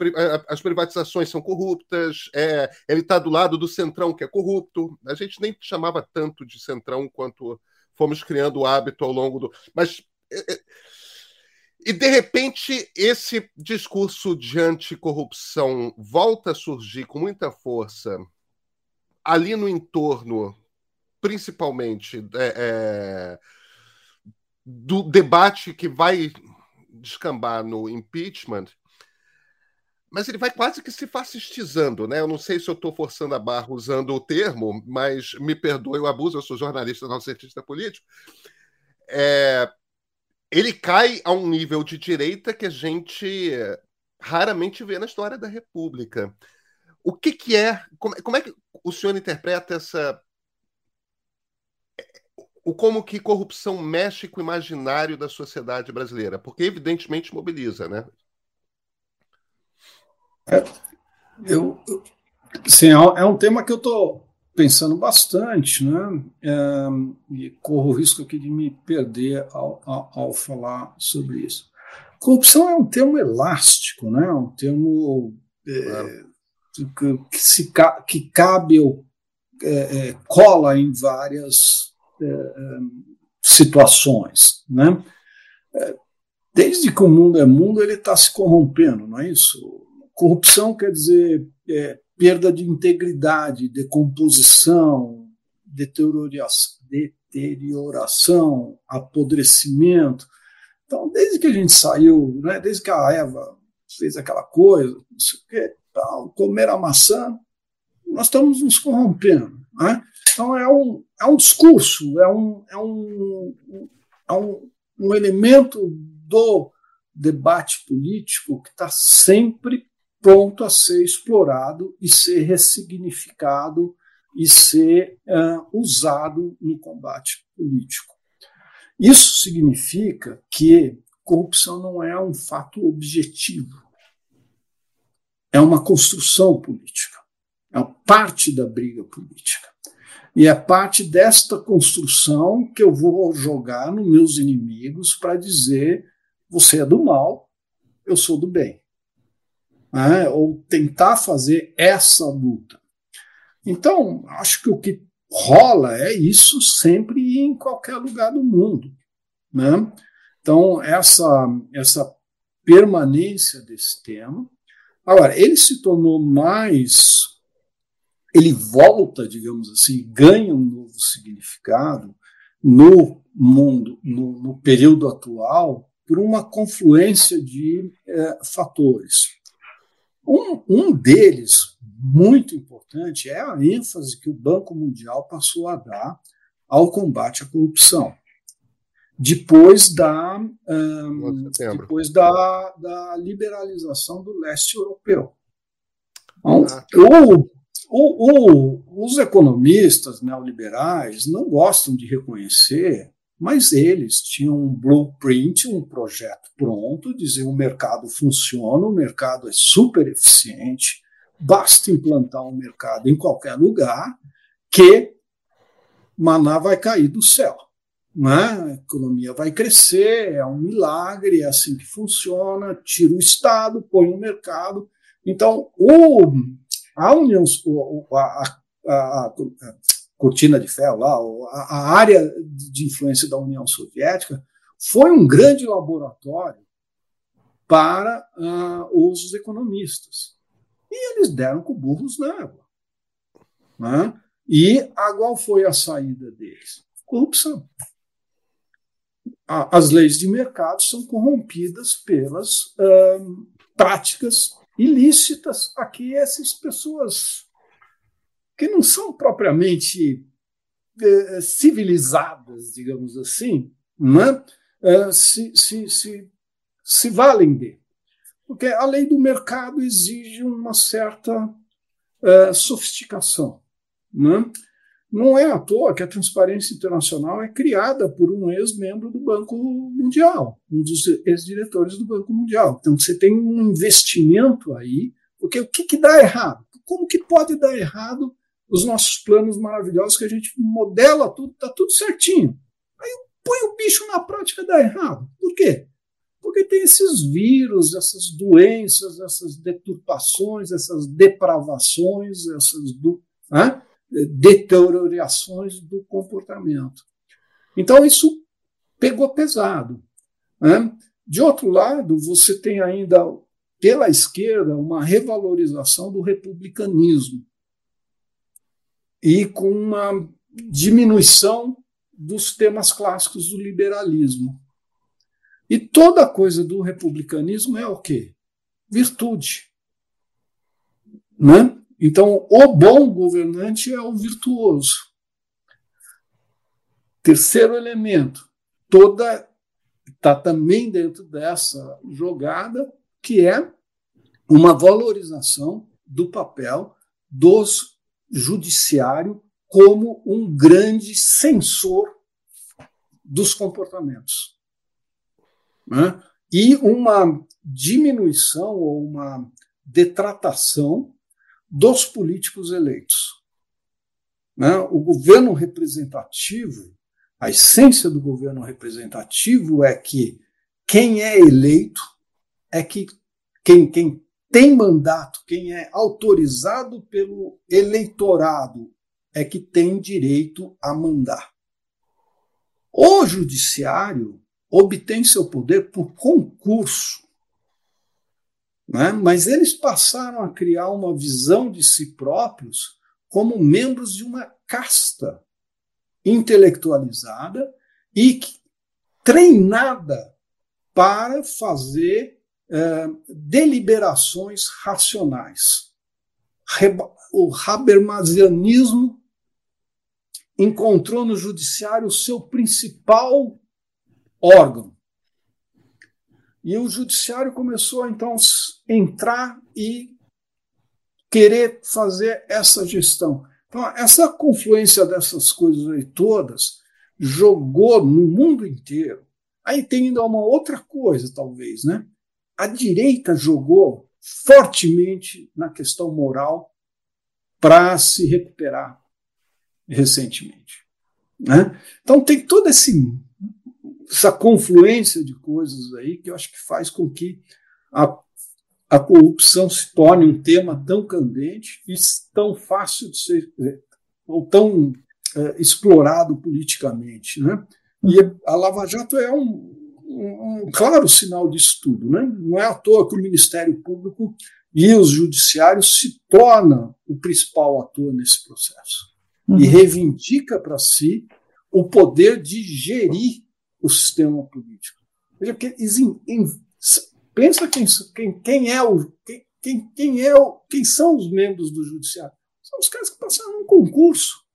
as privatizações são corruptas, é, ele está do lado do centrão que é corrupto. A gente nem chamava tanto de centrão quanto fomos criando o hábito ao longo do. Mas. É, é e, de repente, esse discurso de anticorrupção volta a surgir com muita força ali no entorno principalmente é, é, do debate que vai descambar no impeachment, mas ele vai quase que se fascistizando, né? Eu não sei se eu estou forçando a barra usando o termo, mas me perdoe o abuso, eu sou jornalista, não cientista político. É, ele cai a um nível de direita que a gente raramente vê na história da República. O que, que é, como, como é que o senhor interpreta essa o como que corrupção mexe com o imaginário da sociedade brasileira, porque evidentemente mobiliza, né? É, eu, sim, é um tema que eu estou pensando bastante, né? É, e corro o risco aqui de me perder ao, ao, ao, falar sobre isso. Corrupção é um termo elástico, né? É um termo é, que, que, se, que cabe ou é, é, cola em várias é, situações, né? Desde que o mundo é mundo, ele está se corrompendo, não é isso? Corrupção quer dizer perda de integridade, decomposição, deterioração, apodrecimento. Então, desde que a gente saiu, né, desde que a Eva fez aquela coisa, não sei o quê, tal, comer a maçã, nós estamos nos corrompendo. Né? Então, é um, é um discurso, é um, é um, é um, um elemento do debate político que está sempre pronto a ser explorado e ser ressignificado e ser uh, usado no combate político. Isso significa que corrupção não é um fato objetivo, é uma construção política, é parte da briga política. E é parte desta construção que eu vou jogar nos meus inimigos para dizer: você é do mal, eu sou do bem. É? Ou tentar fazer essa luta. Então, acho que o que rola é isso sempre e em qualquer lugar do mundo. Né? Então, essa, essa permanência desse tema. Agora, ele se tornou mais ele volta, digamos assim, ganha um novo significado no mundo, no, no período atual, por uma confluência de é, fatores. Um, um deles, muito importante, é a ênfase que o Banco Mundial passou a dar ao combate à corrupção. Depois da, um, depois da, da liberalização do leste europeu. Então, o, o, o, os economistas neoliberais não gostam de reconhecer, mas eles tinham um blueprint, um projeto pronto, diziam o mercado funciona, o mercado é super eficiente, basta implantar um mercado em qualquer lugar que maná vai cair do céu. Né? A economia vai crescer, é um milagre, é assim que funciona, tira o Estado, põe no mercado. Então, o, a União, a, a, a, cortina de ferro lá, a, área de influência da União Soviética, foi um grande laboratório para uh, os economistas. E eles deram com burros na água. Né? E a, qual foi a saída deles? Corrupção. As leis de mercado são corrompidas pelas uh, práticas ilícitas a que essas pessoas que não são propriamente uh, civilizadas, digamos assim, né? Uh, se, se, se, se valem de. Porque a lei do mercado exige uma certa sofisticação. Né? Não é à toa que a Transparência Internacional é criada por um ex-membro do Banco Mundial, um dos ex-diretores do Banco Mundial. Então você tem um investimento aí, porque o que, que dá errado? Como que pode dar errado os nossos planos maravilhosos que a gente modela tudo, está tudo certinho. Aí põe o bicho na prática dá errado. Por quê? Porque tem esses vírus, essas doenças, essas deturpações, essas depravações, essas do, né, deteriorações do comportamento. Então, isso pegou pesado. Né? De outro lado, você tem ainda, pela esquerda, uma revalorização do republicanismo e com uma diminuição dos temas clássicos do liberalismo. E toda coisa do republicanismo é o quê? Virtude. Né? Então, o bom governante é o virtuoso. Terceiro elemento, toda está também dentro dessa jogada, que é uma valorização do papel dos judiciário como um grande censor dos comportamentos né? e uma diminuição ou uma detratação dos políticos eleitos. Né? O governo representativo, a essência do governo representativo é que quem é eleito é que quem, quem tem mandato, quem é autorizado pelo eleitorado é que tem direito a mandar. O judiciário obtém seu poder por concurso. Né? Mas eles passaram a criar uma visão de si próprios como membros de uma casta intelectualizada e treinada para fazer eh, deliberações racionais. O Habermasianismo encontrou no judiciário o seu principal órgão. E o judiciário começou então a entrar e querer fazer essa gestão. Então, essa confluência dessas coisas aí todas jogou no mundo inteiro. Aí tem ainda uma outra coisa, talvez, né? A direita jogou fortemente na questão moral para se recuperar recentemente. Né? Então tem esse essa confluência de coisas aí que eu acho que faz com que a, a corrupção se torne um tema tão candente e tão fácil de ser, ou tão é, explorado politicamente. Né? E a Lava Jato é um, um, um, claro sinal disso tudo. Né? Não é à toa que o Ministério Público e os judiciários se tornam o principal ator nesse processo uhum. e reivindica para si o poder de gerir o sistema político. Veja, porque pensa quem, quem, quem é o quem, quem, é o, quem são os membros do judiciário? São os caras que passaram um concurso.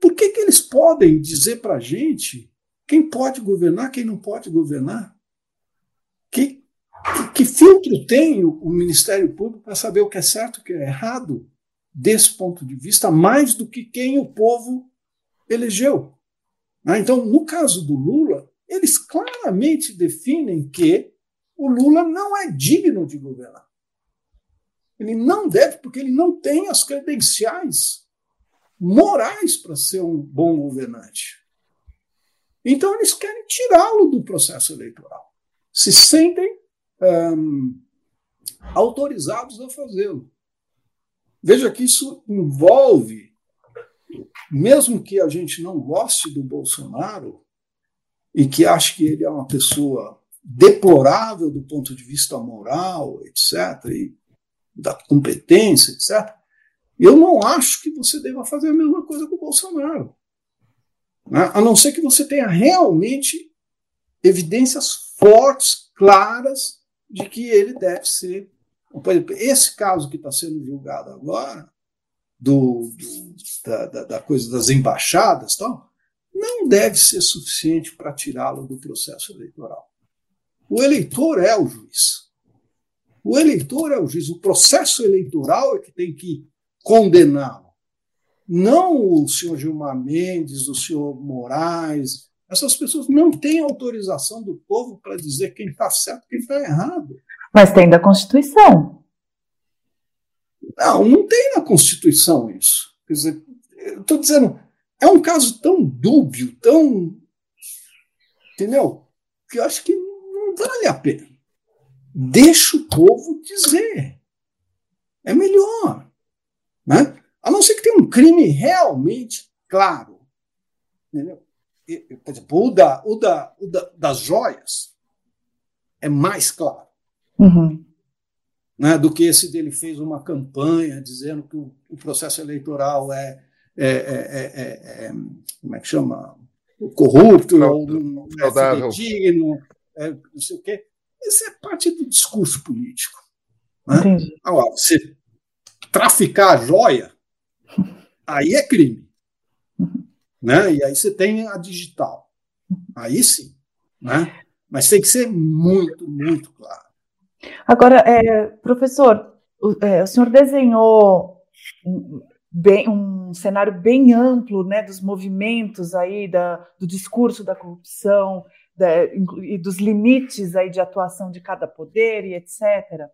Por que, que eles podem dizer para a gente quem pode governar, quem não pode governar? Que, Que filtro tem o Ministério Público para saber o que é certo e o que é errado, desse ponto de vista, mais do que quem o povo elegeu? Né? Então, no caso do Lula, eles claramente definem que o Lula não é digno de governar. Ele não deve, porque ele não tem as credenciais morais para ser um bom governante. Então, eles querem tirá-lo do processo eleitoral. Se sentem autorizados a fazê-lo. Veja que isso envolve, mesmo que a gente não goste do Bolsonaro e que ache que ele é uma pessoa deplorável do ponto de vista moral, etc., e da competência, etc., eu não acho que você deva fazer a mesma coisa com o Bolsonaro. Né? A não ser que você tenha realmente evidências fortes, claras, de que ele deve ser. Por exemplo, esse caso que está sendo julgado agora, do, do da, da, da, coisa das embaixadas, tal, não deve ser suficiente para tirá-lo do processo eleitoral. O eleitor é o juiz. O eleitor é o juiz. O processo eleitoral é que tem que condená-lo. Não o senhor Gilmar Mendes, o senhor Moraes. Essas pessoas não têm autorização do povo para dizer quem está certo e quem está errado. Mas tem da Constituição. Não, não tem na Constituição isso. Quer dizer, estou dizendo, é um caso tão dúbio, tão. Entendeu? Que eu acho que não vale a pena. Deixa o povo dizer. É melhor. Né? A não ser que tenha um crime realmente claro. Entendeu? Por exemplo, o, da, o, da, o da, das joias é mais claro. Uhum. Né, do que esse dele fez uma campanha dizendo que o, o processo eleitoral é, é, é, é, como é que chama? Corrupto, não, não é digno, não sei o quê. Isso é parte do discurso político. Né? Agora, você traficar joia, aí é crime. Né? E aí você tem a digital. Aí sim. Né? Mas tem que ser muito, muito claro. Agora, é, professor, o, é, o senhor desenhou bem, um cenário bem amplo né, dos movimentos aí da, do discurso da corrupção da, e dos limites aí de atuação de cada poder e etc.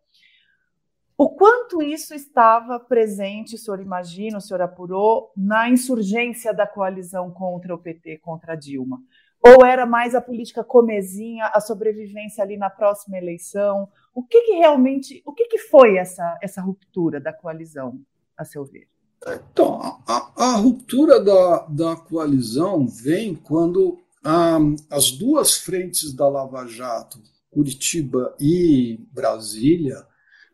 O quanto isso estava presente, o senhor imagina, o senhor apurou, na insurgência da coalizão contra o PT, contra Dilma? Ou era mais a política comezinha, a sobrevivência ali na próxima eleição? O que, que realmente, o que, que foi essa, essa ruptura da coalizão, a seu ver? Então, a, a ruptura da, da coalizão vem quando ah, as duas frentes da Lava Jato, Curitiba e Brasília,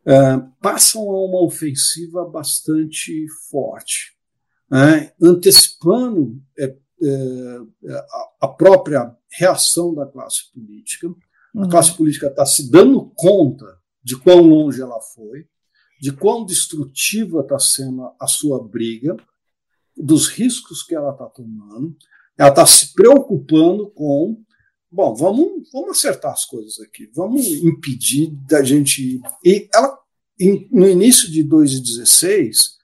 é, passam a uma ofensiva bastante forte, né, antecipando é, é, a própria reação da classe política. A uhum. classe política está se dando conta de quão longe ela foi, de quão destrutiva está sendo a sua briga, dos riscos que ela está tomando. Ela está se preocupando com Bom, vamos, vamos acertar as coisas aqui, vamos impedir da gente. E ela, no início de 2016,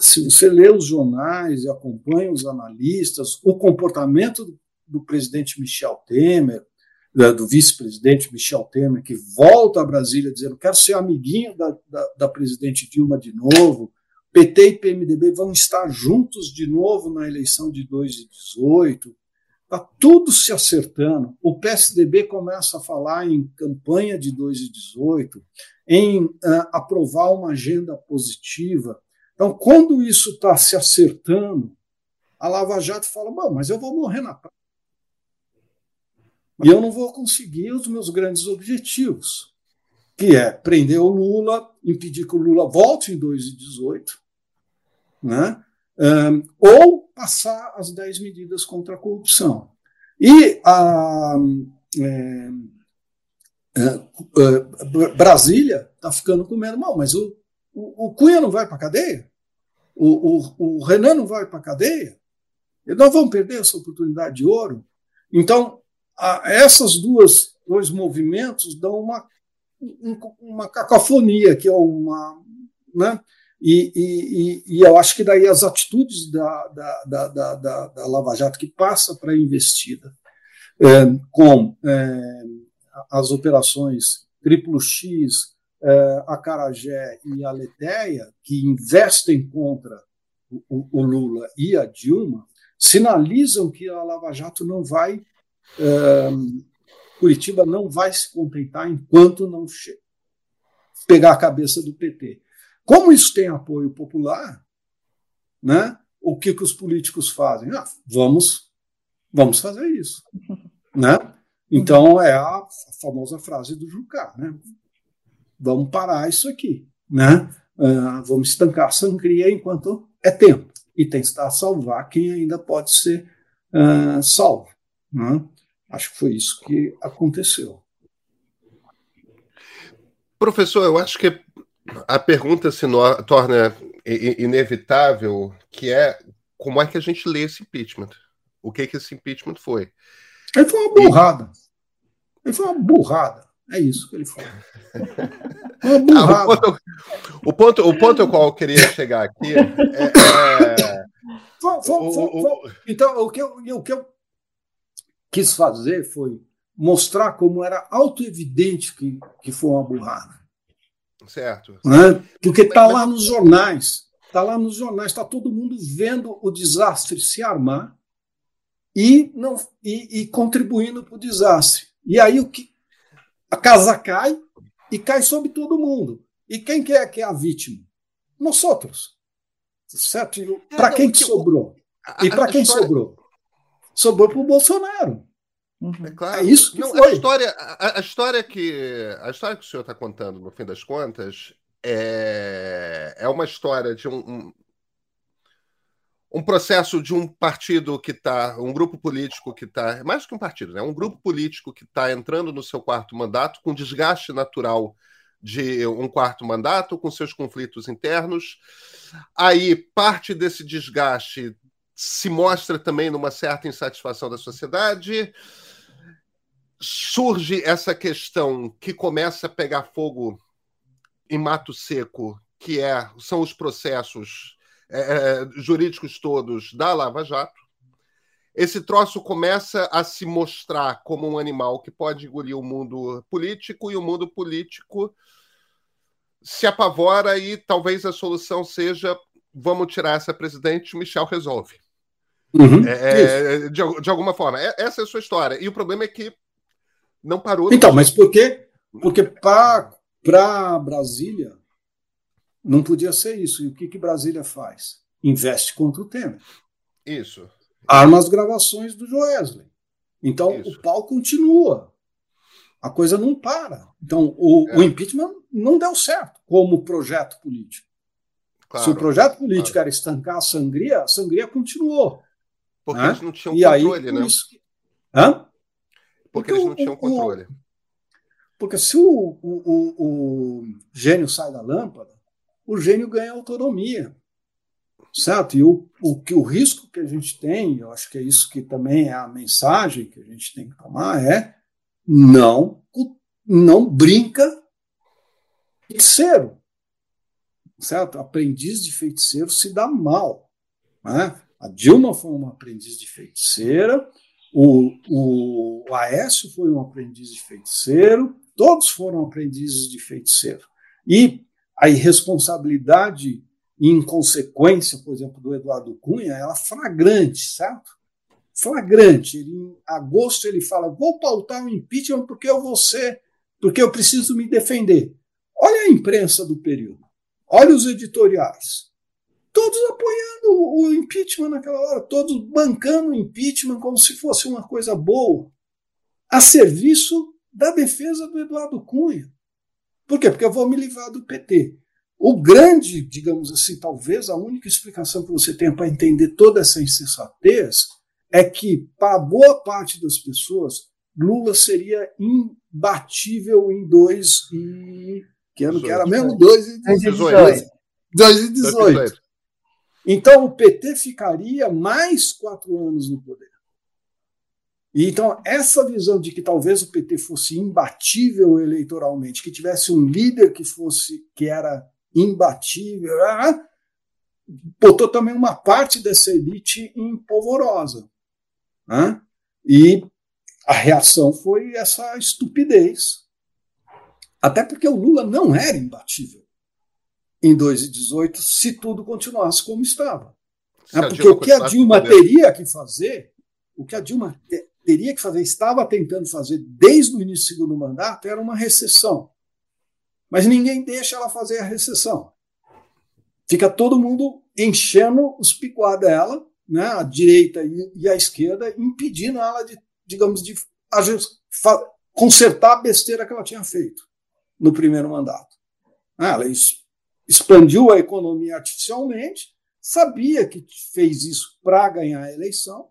se você lê os jornais e acompanha os analistas, o comportamento do, do presidente Michel Temer, do vice-presidente Michel Temer, que volta a Brasília dizendo: quero ser amiguinho da, da, da presidente Dilma de novo. PT e PMDB vão estar juntos de novo na eleição de 2018. Está tudo se acertando. O PSDB começa a falar em campanha de 2018, em uh, aprovar uma agenda positiva. Então, quando isso está se acertando, a Lava Jato fala: Bom, mas eu vou morrer na praia. E eu não vou conseguir os meus grandes objetivos, que é prender o Lula, impedir que o Lula volte em 2018, né? Um, ou passar as 10 medidas contra a corrupção. E a, é, é, é Brasília está ficando com medo, mal, mas o, o, o, Cunha não vai para a cadeia? O, o, o Renan não vai para a cadeia? E nós vamos perder essa oportunidade de ouro? Então, a, essas duas dois movimentos dão uma uma cacofonia, que é uma. Né? E, e, e, eu acho que daí as atitudes da, da, da, da, da Lava Jato que passa para a investida é, com é, as operações Triplo X, é, a Carajé e a Leteia, que investem contra o, o, Lula e a Dilma, sinalizam que a Lava Jato não vai, é, Curitiba não vai se contentar enquanto não pegar a cabeça do PT. Como isso tem apoio popular, né? O que, que os políticos fazem? Ah, vamos, vamos fazer isso, né? Então é a, famosa frase do Jucá, né? Vamos parar isso aqui, né? Uh, vamos estancar a sangria enquanto é tempo e tentar salvar quem ainda pode ser uh, salvo. Né? Acho que foi isso que aconteceu. Professor, eu acho que a pergunta se no, torna inevitável, que é como é que a gente lê esse impeachment? O que que esse impeachment foi? Ele foi uma burrada. Ele foi uma burrada. É isso que ele foi. Uma burrada. Ah, o, ponto, o, ponto, o ponto ao qual eu queria chegar aqui é. é... Então, o que, eu, o que eu quis fazer foi mostrar como era auto-evidente que, que foi uma burrada. Certo. Né? Porque está lá nos jornais, está lá nos jornais, está todo mundo vendo o desastre se armar e, não, e, e contribuindo para o desastre. E aí o que a casa cai e cai sobre todo mundo. E quem que é, que é a vítima? Nós outros. Certo? É, para quem que sobrou? e para quem sobrou? Sobrou para o Bolsonaro. Uhum. É claro. É isso que não, foi. A história, a, a, história que a história que o senhor está contando, no fim das contas, é, é uma história de um, um, um processo de um partido que está, um grupo político que está, mais que um partido, né? Um grupo político que está entrando no seu quarto mandato com desgaste natural de um quarto mandato, com seus conflitos internos. Aí parte desse desgaste se mostra também numa certa insatisfação da sociedade surge essa questão que começa a pegar fogo em mato seco, que é, são os processos é, é, jurídicos todos da Lava Jato. Esse troço começa a se mostrar como um animal que pode engolir o mundo político, e o mundo político se apavora, e talvez a solução seja: vamos tirar essa presidente, o Michel resolve. Uhum, é, de, de, alguma forma. É, essa é a sua história. E o problema é que não parou. Então, mas por quê? Porque para Brasília não podia ser isso. E o que, que Brasília faz? Investe contra o Temer. Isso. Arma as gravações do Joesley. Então isso. o pau continua. A coisa não para. Então o, é. o impeachment não deu certo como projeto político. Claro, Se o projeto político claro. era estancar a sangria, a sangria continuou. Porque né? eles não tinham e controle, aí, né? Isso... Hã? Porque, eles não tinham controle. porque se o, o, o, o, gênio sai da lâmpada, o gênio ganha autonomia. Certo? E o, o, que o risco que a gente tem, eu acho que é isso que também é a mensagem que a gente tem que tomar, é não, não brinca feiticeiro. Certo? Aprendiz de feiticeiro se dá mal. Né? A Dilma foi uma aprendiz de feiticeira, o, o, Aécio foi um aprendiz de feiticeiro, todos foram aprendizes de feiticeiro. E a irresponsabilidade e inconsequência, por exemplo, do Eduardo Cunha, ela é flagrante, certo? Flagrante. Ele, em agosto ele fala: vou pautar o um impeachment porque eu vou ser, porque eu preciso me defender. Olha a imprensa do período, olha os editoriais todos apoiando o impeachment naquela hora, todos bancando o impeachment como se fosse uma coisa boa, a serviço da defesa do Eduardo Cunha. Por quê? Porque eu vou me livrar do PT. O grande, digamos assim, talvez a única explicação que você tenha para entender toda essa insensatez é que, para boa parte das pessoas, Lula seria imbatível em dois e. Que ano que era mesmo? 2018. 2018. Então o PT ficaria mais quatro anos no poder. E então, essa visão de que talvez o PT fosse imbatível eleitoralmente, que tivesse um líder que fosse que era imbatível, ah, botou também uma parte dessa elite em polvorosa. Né? E a reação foi essa estupidez. Até porque o Lula não era imbatível em 2018 se tudo continuasse como estava. É, porque o que a Dilma teria que fazer, o que a Dilma teria que fazer, estava tentando fazer desde o início do segundo mandato, era uma recessão. Mas ninguém deixa ela fazer a recessão. Fica todo mundo enchendo os picuá dela, né, a direita e a esquerda, impedindo ela de, digamos, de consertar a besteira que ela tinha feito no primeiro mandato. Ela expandiu a economia artificialmente, sabia que fez isso para ganhar a eleição,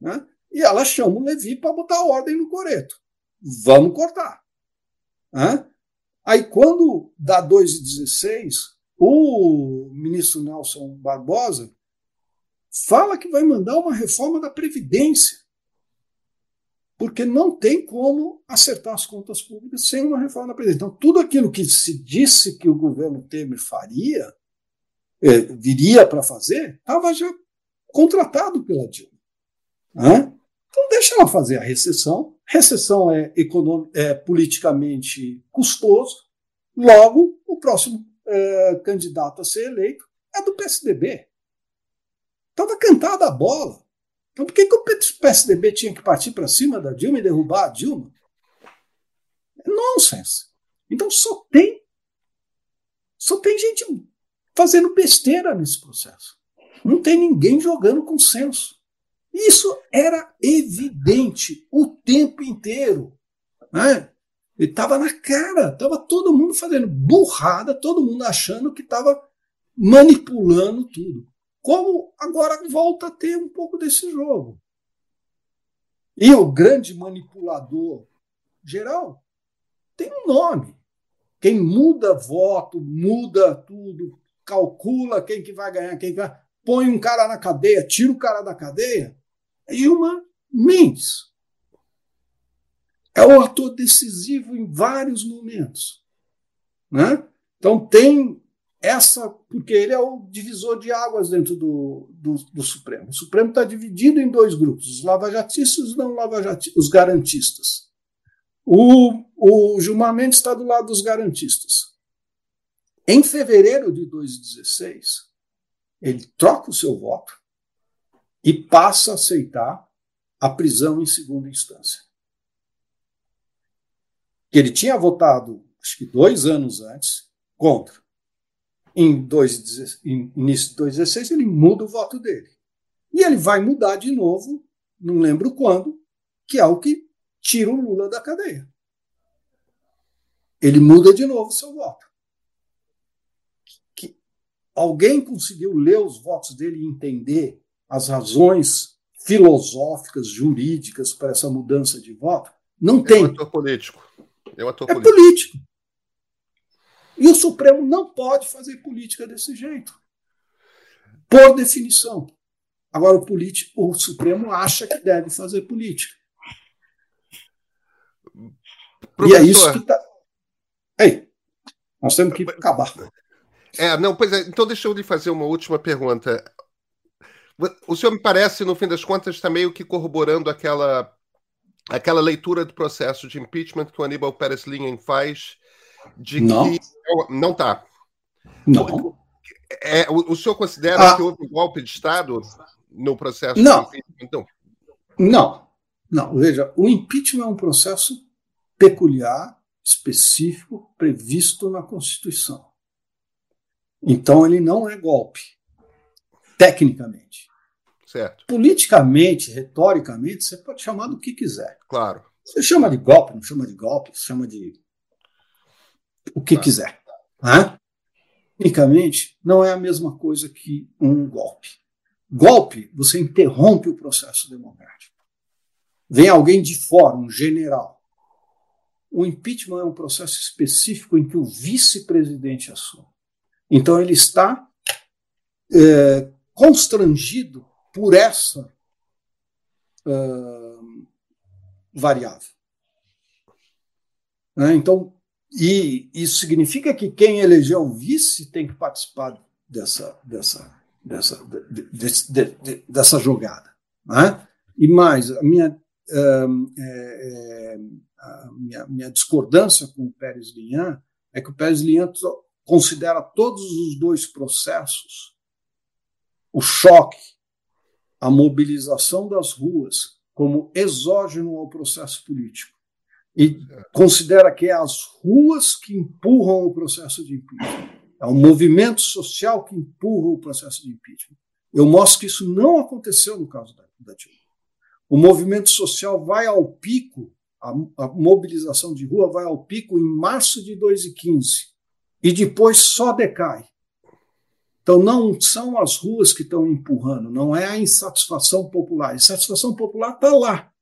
né? e ela chama o Levi para botar ordem no coreto. Vamos cortar. Né? Aí, quando dá 2,16, o ministro Nelson Barbosa fala que vai mandar uma reforma da Previdência, porque não tem como acertar as contas públicas sem uma reforma da Previdência. Então, tudo aquilo que se disse que o governo Temer faria, é, viria para fazer, estava já contratado pela Dilma. Né? Então, deixa ela fazer a recessão. Recessão é, é politicamente custoso, logo, o próximo é, candidato a ser eleito é do PSDB. Estava cantada a bola. Então por que, que o PSDB tinha que partir para cima da Dilma e derrubar a Dilma? É nonsense. Então só tem só tem gente fazendo besteira nesse processo. Não tem ninguém jogando com senso. Isso era evidente o tempo inteiro. Né? Ele estava na cara, estava todo mundo fazendo burrada, todo mundo achando que estava manipulando tudo. Como agora volta a ter um pouco desse jogo. E o grande manipulador geral tem um nome. Quem muda voto, muda tudo, calcula quem que vai ganhar, quem que vai. Põe um cara na cadeia, tira o cara da cadeia. É Gilmar Mendes é um ator decisivo em vários momentos. Né? Então tem essa, porque ele é o divisor de águas dentro do, do, do Supremo. O Supremo está dividido em dois grupos, os lavajatistas e os não lavajatistas, os garantistas. O, o Gilmar Mendes está do lado dos garantistas. Em fevereiro de 2016, ele troca o seu voto e passa a aceitar a prisão em segunda instância que ele tinha votado, acho que dois anos antes, contra. Em, dois, em início de 2016, ele muda o voto dele. E ele vai mudar de novo, não lembro quando, que é o que tira o Lula da cadeia. Ele muda de novo o seu voto. Que alguém conseguiu ler os votos dele e entender as razões filosóficas, jurídicas para essa mudança de voto? Não é tem. Um ator político. É, um ator é político. político. E o Supremo não pode fazer política desse jeito. Por definição. Agora, o, o Supremo acha que deve fazer política. Professor, e é isso que está. Ei, nós temos que acabar. É, não, pois é. Então, deixa eu lhe fazer uma última pergunta. O senhor me parece, no fim das contas, está meio que corroborando aquela aquela leitura do processo de impeachment que o Aníbal Pérez Linhen faz de não. que não está. Não. É, o, o senhor considera ah. que houve um golpe de Estado no processo não. de impeachment? Então? Não. Não. Veja, o impeachment é um processo peculiar, específico, previsto na Constituição. Então ele não é golpe, tecnicamente. Certo. Politicamente, retoricamente, você pode chamar do que quiser. Claro. Você chama de golpe, não chama de golpe, você chama de o que claro. quiser. Né? Tecnicamente, não é a mesma coisa que um golpe. Golpe, você interrompe o processo democrático. Vem alguém de fora, um general. O impeachment é um processo específico em que o vice-presidente assume. Então, ele está é, constrangido por essa uh, variável. Né? Então, e isso significa que quem elegeu o vice tem que participar dessa, dessa, dessa, de, de, de, dessa jogada. Né? E mais, a minha, é, é, a minha, minha, discordância com o Pérez Linhan é que o Pérez Linhan considera todos os dois processos, o choque, a mobilização das ruas, como exógeno ao processo político e considera que é as ruas que empurram o processo de impeachment. É o movimento social que empurra o processo de impeachment. Eu mostro que isso não aconteceu no caso da, da Dilma. O movimento social vai ao pico, a, a, mobilização de rua vai ao pico em março de 2015 e depois só decai. Então não são as ruas que estão empurrando, não é a insatisfação popular. A insatisfação popular está lá.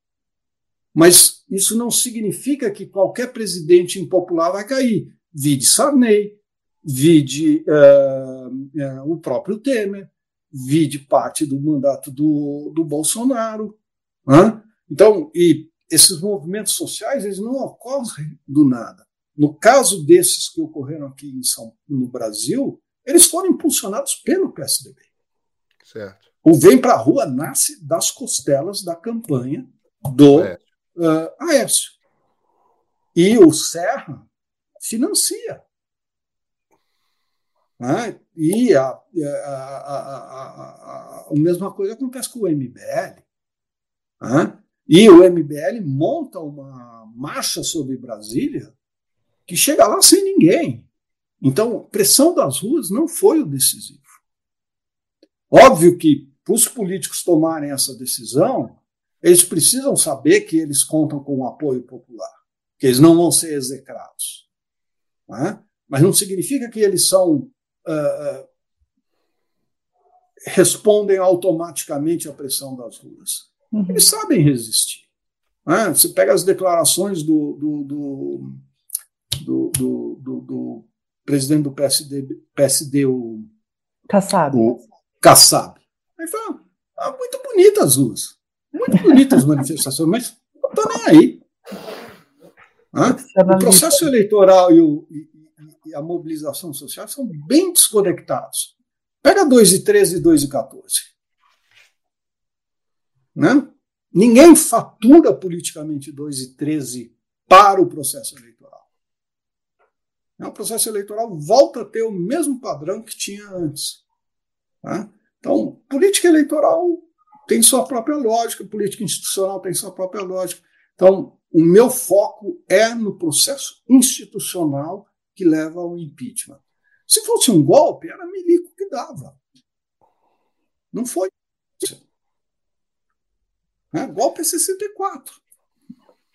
Mas isso não significa que qualquer presidente impopular vai cair. Vide Sarney, vide uh, uh, o próprio Temer, vide parte do mandato do, do Bolsonaro. Né? Então, e esses movimentos sociais eles não ocorrem do nada. No caso desses que ocorreram aqui em São, no Brasil, eles foram impulsionados pelo PSDB. Certo. O Vem para a Rua nasce das costelas da campanha do é uh, Aécio. E o Serra financia. Né? E a, a, a, a, mesma coisa acontece com o MBL. Né? E o MBL monta uma marcha sobre Brasília que chega lá sem ninguém. Então, pressão das ruas não foi o decisivo. Óbvio que, para os políticos tomarem essa decisão, eles precisam saber que eles contam com o apoio popular, que eles não vão ser execrados. Não é? Mas não significa que eles são. Uh, respondem automaticamente à pressão das ruas. Uhum. Eles sabem resistir. É? Você pega as declarações do, do, do, do, do presidente do PSD, PSD o Kassab. O Kassab. Ele fala, ah, muito bonitas as ruas. Muito bonitas as manifestações, mas não estou nem aí. O processo eleitoral e, o, e, e, a mobilização social são bem desconectados. Pega 2 e 13 e 2 e 14. Né? Ninguém fatura politicamente 2 e 13 para o processo eleitoral. O processo eleitoral volta a ter o mesmo padrão que tinha antes. Né? Então, política eleitoral tem sua própria lógica, política institucional tem sua própria lógica. Então, o meu foco é no processo institucional que leva ao impeachment. Se fosse um golpe, era Milico que dava. Não foi. Né? Golpe é 64.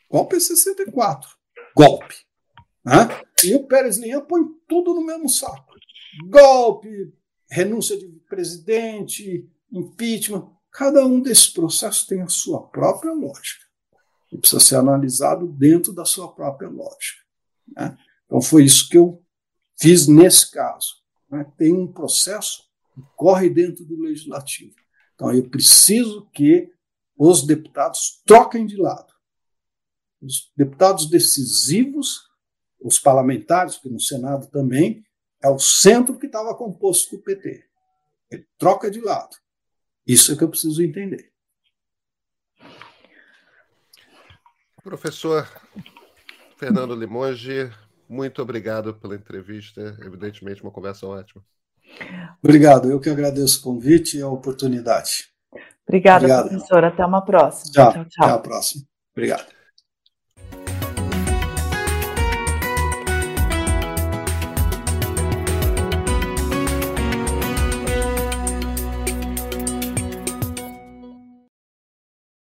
Golpe é 64. Golpe. Né? E o Pérez Linha põe tudo no mesmo saco. Golpe, renúncia de presidente, impeachment. Cada um desses processos tem a sua própria lógica e precisa ser analisado dentro da sua própria lógica. Né? Então, foi isso que eu fiz nesse caso. Né? Tem um processo que corre dentro do legislativo. Então, eu preciso que os deputados troquem de lado. Os deputados decisivos, os parlamentares, que no Senado também, é o centro que estava composto do PT. Ele troca de lado. Isso é que eu preciso entender. Professor Fernando Limonge, muito obrigado pela entrevista. Evidentemente, uma conversa ótima. Obrigado, eu que agradeço o convite e a oportunidade. Obrigada, Obrigado. professor. Até uma próxima. Tchau, tchau, tchau. Até a próxima. Obrigado.